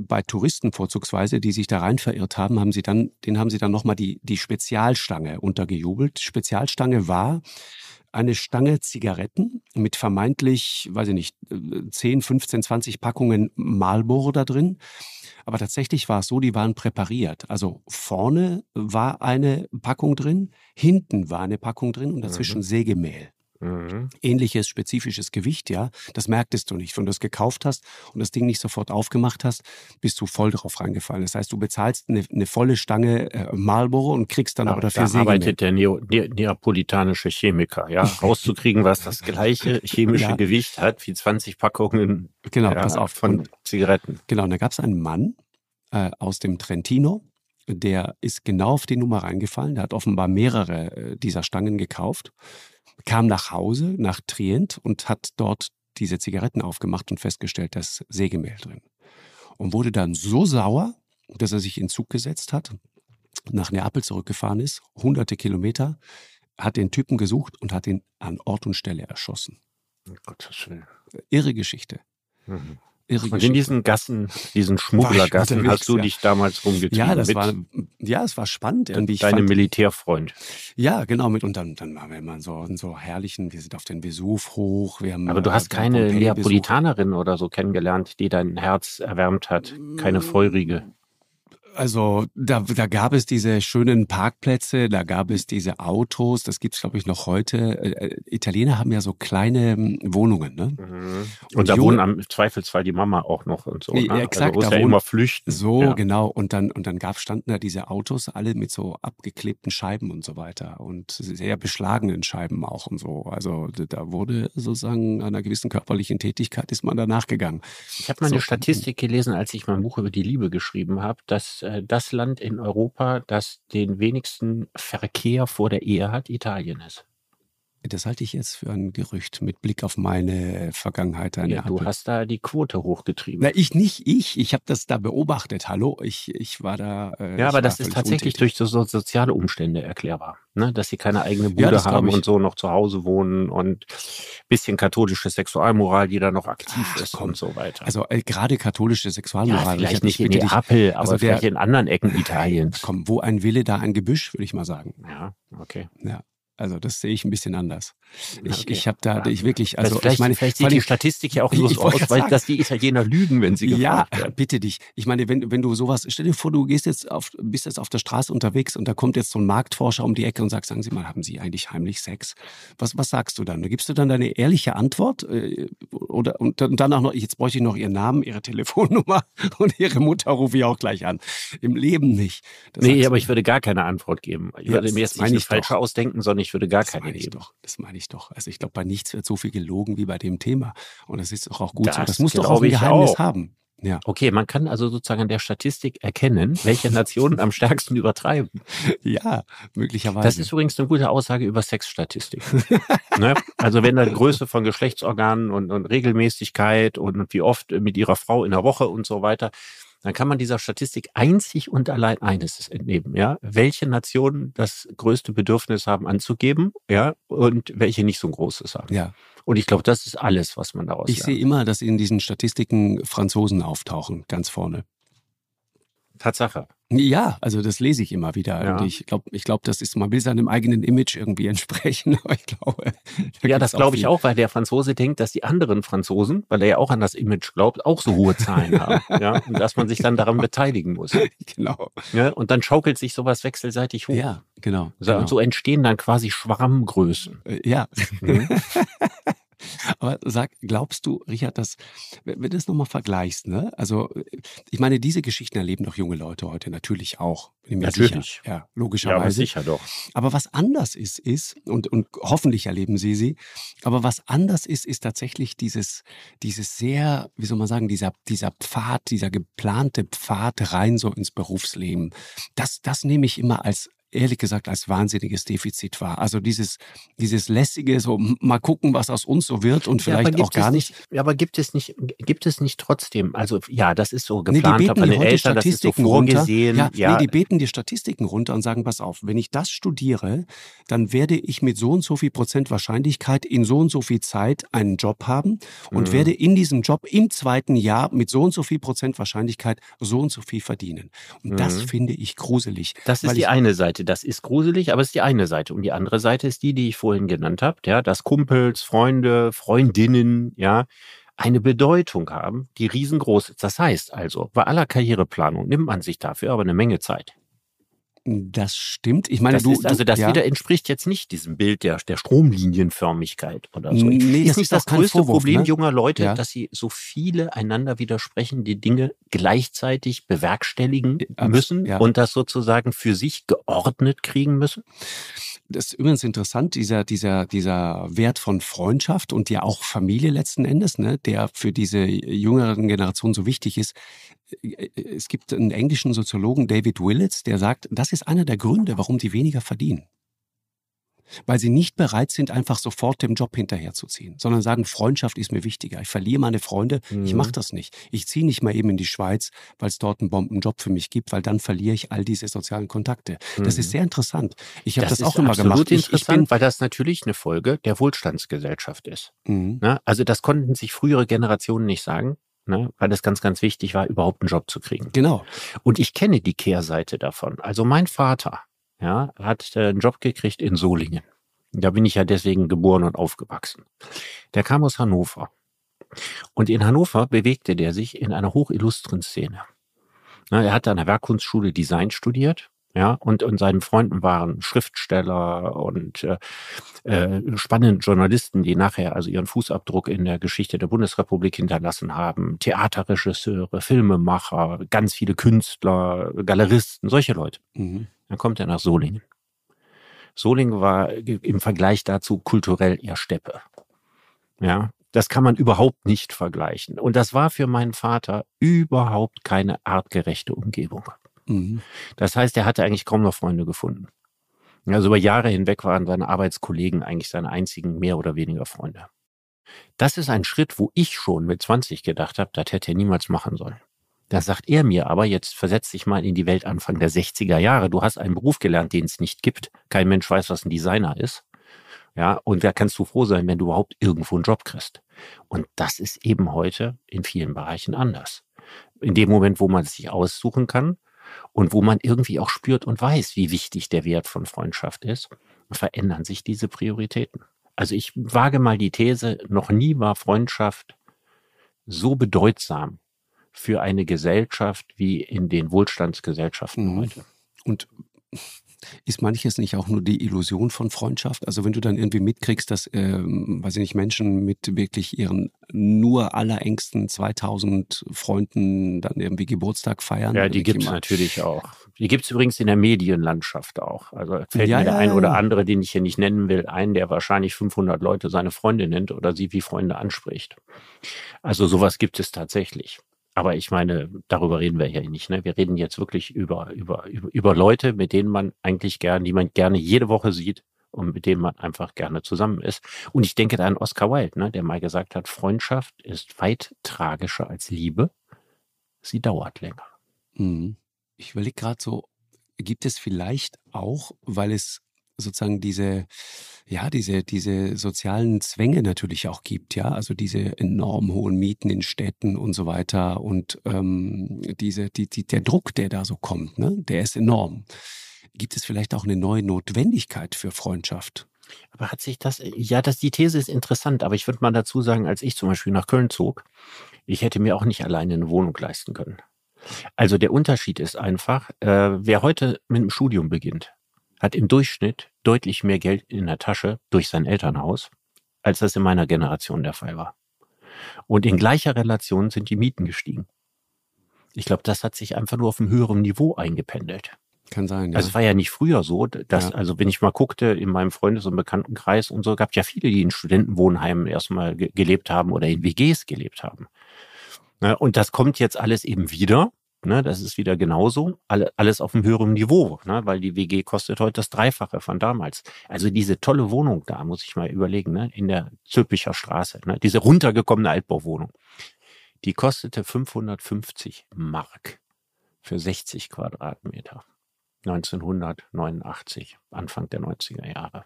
bei Touristen vorzugsweise, die sich da rein verirrt haben, haben sie dann, den haben sie dann nochmal die, die Spezialstange untergejubelt. Spezialstange war, eine Stange Zigaretten mit vermeintlich, weiß ich nicht, 10, 15, 20 Packungen Marlboro da drin. Aber tatsächlich war es so, die waren präpariert. Also vorne war eine Packung drin, hinten war eine Packung drin und dazwischen mhm. Sägemehl. Mhm. Ähnliches spezifisches Gewicht, ja. Das merktest du nicht. Wenn du es gekauft hast und das Ding nicht sofort aufgemacht hast, bist du voll drauf reingefallen. Das heißt, du bezahlst eine, eine volle Stange äh, Marlboro und kriegst dann aber, aber dafür da arbeitet der Neo, ne, neapolitanische Chemiker, ja. Rauszukriegen, was das gleiche chemische ja. Gewicht hat wie 20 Packungen genau, ja, pass auf. von und, Zigaretten. Genau, und da gab es einen Mann äh, aus dem Trentino, der ist genau auf die Nummer reingefallen. Der hat offenbar mehrere äh, dieser Stangen gekauft kam nach Hause, nach Trient und hat dort diese Zigaretten aufgemacht und festgestellt, dass Sägemehl drin. Und wurde dann so sauer, dass er sich in Zug gesetzt hat, nach Neapel zurückgefahren ist, hunderte Kilometer, hat den Typen gesucht und hat ihn an Ort und Stelle erschossen. Gottes Willen. Irre Geschichte. Mhm. Irre und in diesen Gassen, diesen Schmugglergassen, hast du dich damals rumgetrieben. Ja, das war, ja, es war spannend irgendwie. Deine fand, Militärfreund. Ja, genau. Mit, und dann, dann waren wir immer so, so herrlichen, wir sind auf den Vesuv hoch. Haben, Aber du hast keine Neapolitanerin oder so kennengelernt, die dein Herz erwärmt hat. Keine mm, feurige. Also da, da gab es diese schönen Parkplätze, da gab es diese Autos, das gibt's glaube ich noch heute. Äh, äh, Italiener haben ja so kleine hm, Wohnungen, ne? Mhm. Und, und da wohnen am Zweifelsfall die Mama auch noch und so. Ne? Ja, exakt, also, da ja immer flüchten. So ja. genau. Und dann und dann gab standen da diese Autos alle mit so abgeklebten Scheiben und so weiter und sehr beschlagenen Scheiben auch und so. Also da wurde sozusagen einer gewissen körperlichen Tätigkeit ist man da nachgegangen. Ich habe mal so, eine Statistik gelesen, als ich mein Buch über die Liebe geschrieben habe, dass äh, das Land in Europa, das den wenigsten Verkehr vor der Ehe hat, Italien ist. Das halte ich jetzt für ein Gerücht mit Blick auf meine Vergangenheit. Ja, du hast da die Quote hochgetrieben. Na, ich nicht, ich. Ich habe das da beobachtet. Hallo, ich, ich war da. Äh, ja, aber das ist tatsächlich untätig. durch so soziale Umstände erklärbar. Ne? Dass sie keine eigene Bude ja, haben und so noch zu Hause wohnen und bisschen katholische Sexualmoral, die da noch aktiv Ach, ist komm. und so weiter. Also äh, gerade katholische Sexualmoral. Ja, vielleicht nicht in Neapel, aber also vielleicht in anderen Ecken Italiens. Komm, wo ein Wille, da ein Gebüsch, würde ich mal sagen. Ja, okay. Ja. Also das sehe ich ein bisschen anders. Ich, okay. ich habe da ich wirklich, also vielleicht, ich meine, vielleicht sieht die Statistik ja auch so aus, weil, dass die Italiener lügen, wenn sie ja, werden. Ja, bitte dich. Ich meine, wenn, wenn du sowas, stell dir vor, du gehst jetzt auf, bist jetzt auf der Straße unterwegs und da kommt jetzt so ein Marktforscher um die Ecke und sagt, sagen Sie mal, haben Sie eigentlich heimlich Sex? Was, was sagst du dann? Gibst du dann deine ehrliche Antwort? Äh, oder und dann auch noch, jetzt bräuchte ich noch Ihren Namen, Ihre Telefonnummer und Ihre Mutter rufe ich auch gleich an. Im Leben nicht. Das nee, aber ich würde gar keine Antwort geben. Ich ja, würde mir jetzt nicht falsch ausdenken, sondern ich würde gar keine ich doch. Das meine ich doch. Also ich glaube, bei nichts wird so viel gelogen wie bei dem Thema. Und das ist auch gut das so. Das muss doch auch ein Geheimnis auch. haben. Ja. Okay, man kann also sozusagen an der Statistik erkennen, welche Nationen am stärksten übertreiben. Ja, möglicherweise. Das ist übrigens eine gute Aussage über Sexstatistik. ne? Also wenn da Größe von Geschlechtsorganen und, und Regelmäßigkeit und wie oft mit ihrer Frau in der Woche und so weiter, dann kann man dieser Statistik einzig und allein eines entnehmen, ja, welche Nationen das größte Bedürfnis haben anzugeben, ja, und welche nicht so ein großes haben. Ja. Und ich glaube, das ist alles, was man daraus Ich sehe immer, dass in diesen Statistiken Franzosen auftauchen, ganz vorne. Tatsache. Ja, also das lese ich immer wieder. Ja. Und ich glaube, ich glaube, das ist, man will seinem eigenen Image irgendwie entsprechen. Aber ich glaube. Da ja, das glaube ich auch, weil der Franzose denkt, dass die anderen Franzosen, weil er ja auch an das Image glaubt, auch so hohe Zahlen haben. ja, und dass man sich dann daran beteiligen muss. Genau. Ja, und dann schaukelt sich sowas wechselseitig hoch. Ja, genau. So, genau. Und so entstehen dann quasi Schwarmgrößen. Äh, ja. Mhm. Aber sag, glaubst du, Richard, dass, wenn du das nochmal vergleichst, ne? Also, ich meine, diese Geschichten erleben doch junge Leute heute natürlich auch. natürlich. Sicher. Ja, logischerweise. Ja, sicher doch. Aber was anders ist, ist, und, und hoffentlich erleben sie sie, aber was anders ist, ist tatsächlich dieses, dieses sehr, wie soll man sagen, dieser, dieser Pfad, dieser geplante Pfad rein so ins Berufsleben. Das, das nehme ich immer als, ehrlich gesagt als wahnsinniges Defizit war. Also dieses, dieses lässige, so mal gucken, was aus uns so wird und vielleicht ja, auch gar nicht. nicht. Aber gibt es nicht, gibt es nicht trotzdem? Also ja, das ist so geplant nee, von den Eltern, das ist so vorgesehen. Ja, ja. Nee, die beten die Statistiken runter und sagen, pass auf, wenn ich das studiere, dann werde ich mit so und so viel Prozent Wahrscheinlichkeit in so und so viel Zeit einen Job haben und mhm. werde in diesem Job im zweiten Jahr mit so und so viel Prozent Wahrscheinlichkeit so und so viel verdienen. Und mhm. das finde ich gruselig. Das ist die ich, eine Seite das ist gruselig, aber es ist die eine Seite. Und die andere Seite ist die, die ich vorhin genannt habe, ja, dass Kumpels, Freunde, Freundinnen, ja, eine Bedeutung haben, die riesengroß ist. Das heißt also, bei aller Karriereplanung nimmt man sich dafür aber eine Menge Zeit. Das stimmt. Ich meine, das du, ist, also das ja. wieder entspricht jetzt nicht diesem Bild der, der Stromlinienförmigkeit oder so. Nee, ist nicht das größte Vorwurf, Problem ne? junger Leute, ja. dass sie so viele einander widersprechende Dinge gleichzeitig bewerkstelligen müssen ja. und das sozusagen für sich geordnet kriegen müssen? Das ist übrigens interessant, dieser, dieser, dieser Wert von Freundschaft und ja auch Familie letzten Endes, ne, der für diese jüngeren Generationen so wichtig ist. Es gibt einen englischen Soziologen, David Willits, der sagt, das ist einer der Gründe, warum die weniger verdienen weil sie nicht bereit sind, einfach sofort dem Job hinterherzuziehen, sondern sagen, Freundschaft ist mir wichtiger. Ich verliere meine Freunde, mhm. ich mache das nicht. Ich ziehe nicht mal eben in die Schweiz, weil es dort einen Bombenjob für mich gibt, weil dann verliere ich all diese sozialen Kontakte. Mhm. Das ist mhm. sehr interessant. Ich habe das, das auch immer gemacht. Ich, ich bin, weil das natürlich eine Folge der Wohlstandsgesellschaft ist. Mhm. Ne? Also das konnten sich frühere Generationen nicht sagen. Ne, weil es ganz, ganz wichtig war, überhaupt einen Job zu kriegen. Genau. Und ich kenne die Kehrseite davon. Also mein Vater, ja, hat äh, einen Job gekriegt in Solingen. Da bin ich ja deswegen geboren und aufgewachsen. Der kam aus Hannover. Und in Hannover bewegte der sich in einer hochillustren Szene. Na, er hat an der Werkkunstschule Design studiert, ja, und, und seinen Freunden waren Schriftsteller und äh, äh, spannende Journalisten, die nachher also ihren Fußabdruck in der Geschichte der Bundesrepublik hinterlassen haben, Theaterregisseure, Filmemacher, ganz viele Künstler, Galeristen, solche Leute. Mhm. Dann kommt er nach Solingen. Solingen war im Vergleich dazu kulturell eher Steppe. Ja, das kann man überhaupt nicht vergleichen. Und das war für meinen Vater überhaupt keine artgerechte Umgebung. Mhm. Das heißt, er hatte eigentlich kaum noch Freunde gefunden. Also über Jahre hinweg waren seine Arbeitskollegen eigentlich seine einzigen mehr oder weniger Freunde. Das ist ein Schritt, wo ich schon mit 20 gedacht habe, das hätte er niemals machen sollen. Da sagt er mir aber, jetzt versetz dich mal in die Welt Anfang der 60er Jahre. Du hast einen Beruf gelernt, den es nicht gibt. Kein Mensch weiß, was ein Designer ist. Ja, und da kannst du froh sein, wenn du überhaupt irgendwo einen Job kriegst. Und das ist eben heute in vielen Bereichen anders. In dem Moment, wo man es sich aussuchen kann und wo man irgendwie auch spürt und weiß, wie wichtig der Wert von Freundschaft ist, verändern sich diese Prioritäten. Also ich wage mal die These, noch nie war Freundschaft so bedeutsam für eine Gesellschaft wie in den Wohlstandsgesellschaften mhm. heute. Und ist manches nicht auch nur die Illusion von Freundschaft? Also wenn du dann irgendwie mitkriegst, dass, ähm, weiß ich nicht, Menschen mit wirklich ihren nur allerengsten 2000 Freunden dann irgendwie Geburtstag feiern. Ja, die gibt es natürlich auch. Die gibt es übrigens in der Medienlandschaft auch. Also fällt ja, mir der ja, ein oder andere, den ich hier nicht nennen will, ein, der wahrscheinlich 500 Leute seine Freunde nennt oder sie wie Freunde anspricht. Also sowas gibt es tatsächlich. Aber ich meine, darüber reden wir ja nicht. Ne? Wir reden jetzt wirklich über, über, über, Leute, mit denen man eigentlich gerne, die man gerne jede Woche sieht und mit denen man einfach gerne zusammen ist. Und ich denke da an Oscar Wilde, ne, der mal gesagt hat, Freundschaft ist weit tragischer als Liebe. Sie dauert länger. Mhm. Ich überlege gerade so, gibt es vielleicht auch, weil es sozusagen diese, ja, diese, diese sozialen Zwänge natürlich auch gibt, ja, also diese enorm hohen Mieten in Städten und so weiter und ähm, diese, die, die, der Druck, der da so kommt, ne, der ist enorm. Gibt es vielleicht auch eine neue Notwendigkeit für Freundschaft? Aber hat sich das, ja, das, die These ist interessant, aber ich würde mal dazu sagen, als ich zum Beispiel nach Köln zog, ich hätte mir auch nicht alleine eine Wohnung leisten können. Also der Unterschied ist einfach, äh, wer heute mit dem Studium beginnt, hat im Durchschnitt deutlich mehr Geld in der Tasche durch sein Elternhaus, als das in meiner Generation der Fall war. Und in gleicher Relation sind die Mieten gestiegen. Ich glaube, das hat sich einfach nur auf einem höheren Niveau eingependelt. Kann sein. Ja. Also es war ja nicht früher so, dass, ja. also wenn ich mal guckte, in meinem Freundes- und Bekanntenkreis und so, gab ja viele, die in Studentenwohnheimen erstmal ge gelebt haben oder in WGs gelebt haben. Ne, und das kommt jetzt alles eben wieder. Ne, das ist wieder genauso. Alle, alles auf einem höheren Niveau, ne, weil die WG kostet heute das Dreifache von damals. Also diese tolle Wohnung da, muss ich mal überlegen, ne, in der Zülpicher Straße, ne, diese runtergekommene Altbauwohnung, die kostete 550 Mark für 60 Quadratmeter. 1989, Anfang der 90er Jahre.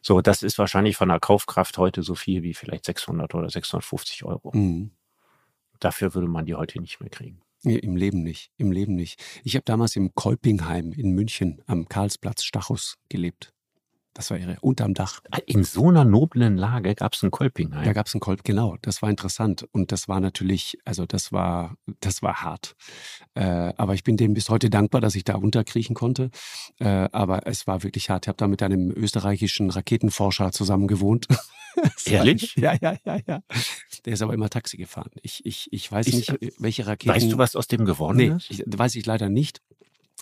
So, das ist wahrscheinlich von der Kaufkraft heute so viel wie vielleicht 600 oder 650 Euro. Mhm. Dafür würde man die heute nicht mehr kriegen. Im Leben nicht, im Leben nicht. Ich habe damals im Kolpingheim in München am Karlsplatz Stachus gelebt. Das war irre. Unterm Dach. Ah, in so einer noblen Lage gab es einen Kolpingheim. Da gab es einen Kolp, genau. Das war interessant. Und das war natürlich, also das war, das war hart. Äh, aber ich bin dem bis heute dankbar, dass ich da runterkriechen konnte. Äh, aber es war wirklich hart. Ich habe da mit einem österreichischen Raketenforscher zusammen gewohnt. Ehrlich? ja, ja, ja, ja. Der ist aber immer Taxi gefahren. Ich, ich, ich weiß ich, nicht, welche Raketen. Weißt du, was aus dem geworden nee, ist? Ich, weiß ich leider nicht.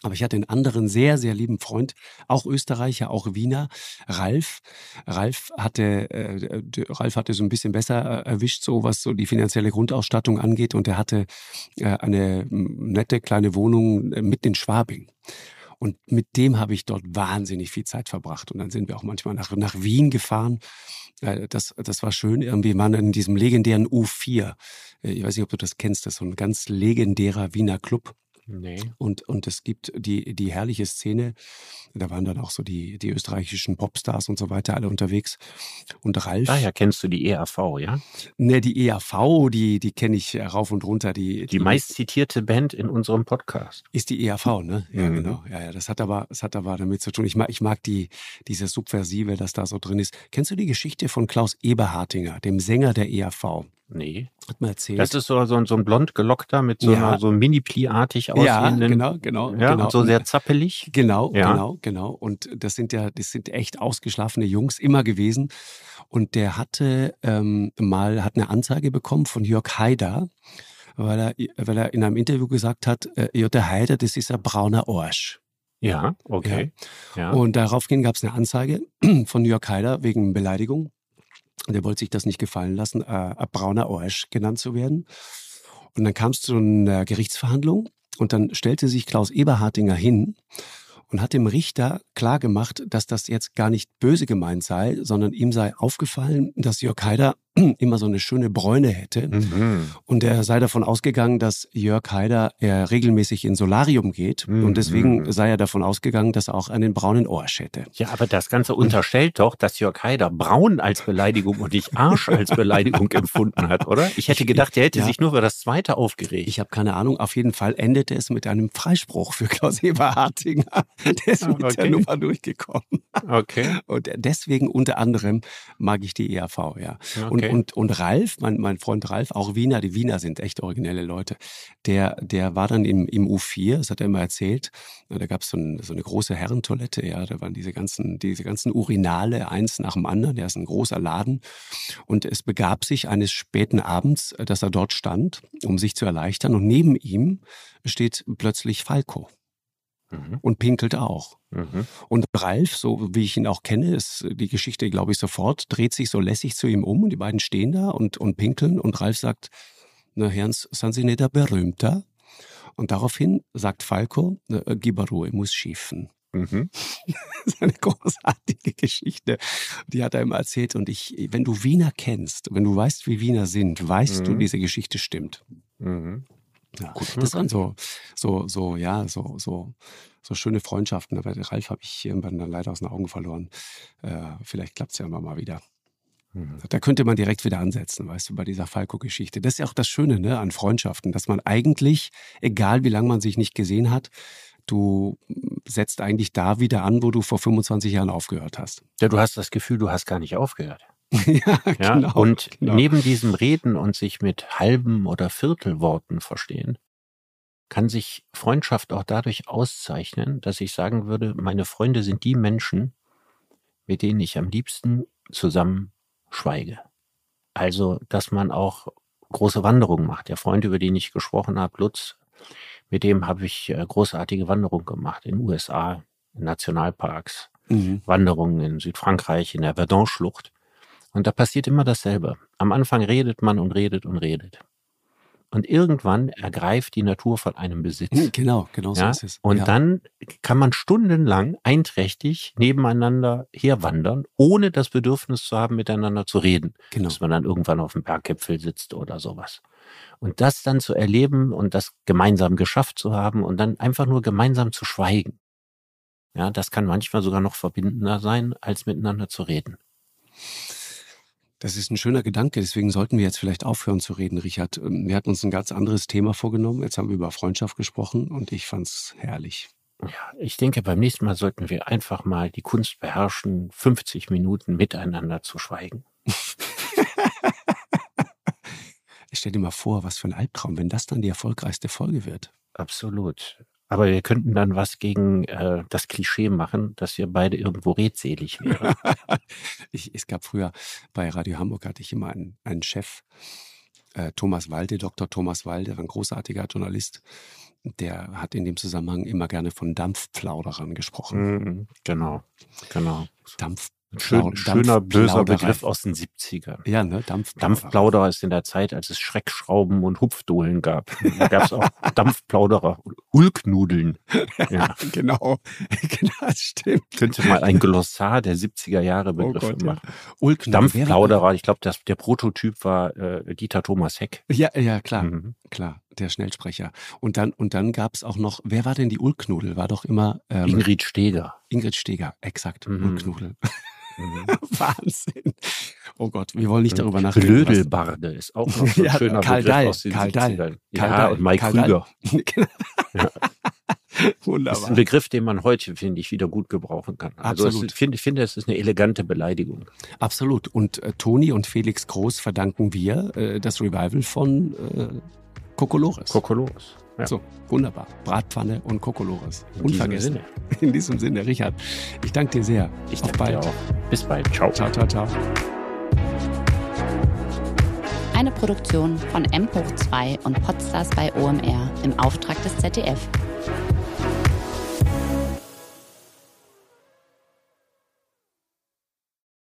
Aber ich hatte einen anderen sehr, sehr lieben Freund, auch Österreicher, auch Wiener, Ralf. Ralf hatte, äh, Ralf hatte so ein bisschen besser äh, erwischt, so was so die finanzielle Grundausstattung angeht. Und er hatte äh, eine nette kleine Wohnung äh, mit in Schwabing. Und mit dem habe ich dort wahnsinnig viel Zeit verbracht. Und dann sind wir auch manchmal nach, nach Wien gefahren. Äh, das, das war schön. Irgendwie waren in diesem legendären U4. Äh, ich weiß nicht, ob du das kennst. Das ist so ein ganz legendärer Wiener Club. Nee. Und, und es gibt die, die herrliche Szene, da waren dann auch so die, die österreichischen Popstars und so weiter alle unterwegs. Und Ralf. Daher kennst du die EAV, ja? Ne, die EAV, die, die kenne ich rauf und runter. Die, die, die meist zitierte Band in unserem Podcast. Ist die EAV, ne? Ja, mhm. genau. Ja, ja, das hat aber, das hat aber damit zu tun. Ich mag, ich mag die, diese Subversive, das da so drin ist. Kennst du die Geschichte von Klaus Eberhartinger, dem Sänger der EAV? Nee. Hat man erzählt. Das ist so, so, so ein blond gelockter mit so ja. einer so Mini-Pli-artig aussehenden. Ja, genau, genau. Ja, genau. Und so sehr zappelig. Genau, ja. genau, genau. Und das sind ja, das sind echt ausgeschlafene Jungs immer gewesen. Und der hatte ähm, mal, hat eine Anzeige bekommen von Jörg Haider, weil er, weil er in einem Interview gesagt hat, äh, Jörg Haider, das ist ein brauner Arsch. Ja, okay. Ja. Und daraufhin gab es eine Anzeige von Jörg Haider wegen Beleidigung. Der wollte sich das nicht gefallen lassen, äh, brauner Arsch genannt zu werden. Und dann kam es zu einer Gerichtsverhandlung und dann stellte sich Klaus Eberhardinger hin und hat dem Richter klargemacht, dass das jetzt gar nicht böse gemeint sei, sondern ihm sei aufgefallen, dass Jörg Haider immer so eine schöne Bräune hätte. Mhm. Und er sei davon ausgegangen, dass Jörg Haider er regelmäßig ins Solarium geht. Mhm. Und deswegen sei er davon ausgegangen, dass er auch einen braunen Arsch hätte. Ja, aber das Ganze unterstellt doch, dass Jörg Haider braun als Beleidigung und nicht Arsch als Beleidigung empfunden hat, oder? Ich hätte gedacht, er hätte ja. sich nur für das zweite aufgeregt. Ich habe keine Ahnung. Auf jeden Fall endete es mit einem Freispruch für Klaus Eberhardinger. Der ist mit okay. der Nummer durchgekommen. Okay. Und deswegen unter anderem mag ich die ERV, ja. Okay. Und, und, und Ralf, mein, mein Freund Ralf, auch Wiener, die Wiener sind echt originelle Leute, der, der war dann im, im U4, das hat er immer erzählt. Da gab es so, ein, so eine große Herrentoilette, ja, da waren diese ganzen, diese ganzen Urinale, eins nach dem anderen, der ist ein großer Laden. Und es begab sich eines späten Abends, dass er dort stand, um sich zu erleichtern. Und neben ihm steht plötzlich Falco mhm. und pinkelt auch. Mhm. Und Ralf, so wie ich ihn auch kenne, ist die Geschichte, glaube ich, sofort, dreht sich so lässig zu ihm um und die beiden stehen da und, und pinkeln und Ralf sagt, na Herrn, sind Sie nicht der Berühmter? Und daraufhin sagt Falco, äh, gib Ruhe, muss schiffen. Mhm. das ist eine großartige Geschichte. Die hat er ihm erzählt. Und ich, wenn du Wiener kennst, wenn du weißt, wie Wiener sind, weißt mhm. du, diese Geschichte stimmt. Mhm. Ja, das waren so, so, so, ja, so, so, so schöne Freundschaften. Aber Ralf habe ich irgendwann dann leider aus den Augen verloren. Äh, vielleicht klappt es ja immer mal wieder. Mhm. Da könnte man direkt wieder ansetzen, weißt du, bei dieser Falco-Geschichte. Das ist ja auch das Schöne ne, an Freundschaften, dass man eigentlich, egal wie lange man sich nicht gesehen hat, du setzt eigentlich da wieder an, wo du vor 25 Jahren aufgehört hast. Ja, du hast das Gefühl, du hast gar nicht aufgehört. ja, ja, genau. Und genau. neben diesem Reden und sich mit halben oder Viertelworten verstehen, kann sich Freundschaft auch dadurch auszeichnen, dass ich sagen würde, meine Freunde sind die Menschen, mit denen ich am liebsten zusammen schweige. Also, dass man auch große Wanderungen macht. Der Freund, über den ich gesprochen habe, Lutz, mit dem habe ich äh, großartige Wanderungen gemacht in den USA, in Nationalparks, mhm. Wanderungen in Südfrankreich, in der Verdun-Schlucht. Und da passiert immer dasselbe. Am Anfang redet man und redet und redet. Und irgendwann ergreift die Natur von einem Besitz. Hm, genau, genau so ja? ist es. Und ja. dann kann man stundenlang einträchtig nebeneinander herwandern, ohne das Bedürfnis zu haben, miteinander zu reden. Genau. Dass man dann irgendwann auf dem Berggipfel sitzt oder sowas. Und das dann zu erleben und das gemeinsam geschafft zu haben und dann einfach nur gemeinsam zu schweigen. Ja, das kann manchmal sogar noch verbindender sein, als miteinander zu reden. Das ist ein schöner Gedanke, deswegen sollten wir jetzt vielleicht aufhören zu reden, Richard. Ähm, wir hatten uns ein ganz anderes Thema vorgenommen. Jetzt haben wir über Freundschaft gesprochen und ich fand's herrlich. Ja, ich denke, beim nächsten Mal sollten wir einfach mal die Kunst beherrschen, 50 Minuten miteinander zu schweigen. Stell dir mal vor, was für ein Albtraum, wenn das dann die erfolgreichste Folge wird. Absolut. Aber wir könnten dann was gegen äh, das Klischee machen, dass wir beide irgendwo redselig wären. ich, es gab früher bei Radio Hamburg hatte ich immer einen, einen Chef, äh, Thomas Walde, Dr. Thomas Walde, ein großartiger Journalist. Der hat in dem Zusammenhang immer gerne von Dampfplauderern gesprochen. Mhm, genau, genau. Dampf, Schön, schöner, böser Begriff aus den 70ern. Ja, ne? Dampfplauderer. Dampfplauderer ist in der Zeit, als es Schreckschrauben und Hupfdohlen gab. Da gab es auch Dampfplauderer. Ulknudeln. Ja, genau. genau, das stimmt. Könnte mal ein Glossar der 70er Jahre Begriffe oh Gott, machen. Ja. Ulknudeln. Dampfplauderer, ich glaube, der Prototyp war äh, Dieter Thomas Heck. Ja, ja, klar. Mhm. Klar, der Schnellsprecher. Und dann, und dann gab es auch noch, wer war denn die Ulknudel? War doch immer ähm, Ingrid Steger. Ingrid Steger, exakt. Mhm. Ulknudel. Mhm. Wahnsinn. Oh Gott, wir wollen nicht darüber nachdenken. Blödelbarde ist auch noch so ein ja, schöner Karl Begriff Dahl, aus den Karl Dahl, Karl ja, Dahl, und Mike Krüger. ja. Wunderbar. Das ist ein Begriff, den man heute, finde ich, wieder gut gebrauchen kann. Also Absolut. ich finde, finde, es ist eine elegante Beleidigung. Absolut. Und äh, Toni und Felix Groß verdanken wir äh, das Revival von äh, Kokolores. Kokolores. Ja. So, wunderbar. Bratpfanne und Kokolores. Unvergessen. Diesem In diesem Sinne, Richard, ich danke dir sehr. Ich danke dir auch. Bis bald. Ciao. Ciao, ciao, ciao. Eine Produktion von M2 und Podstars bei OMR im Auftrag des ZDF.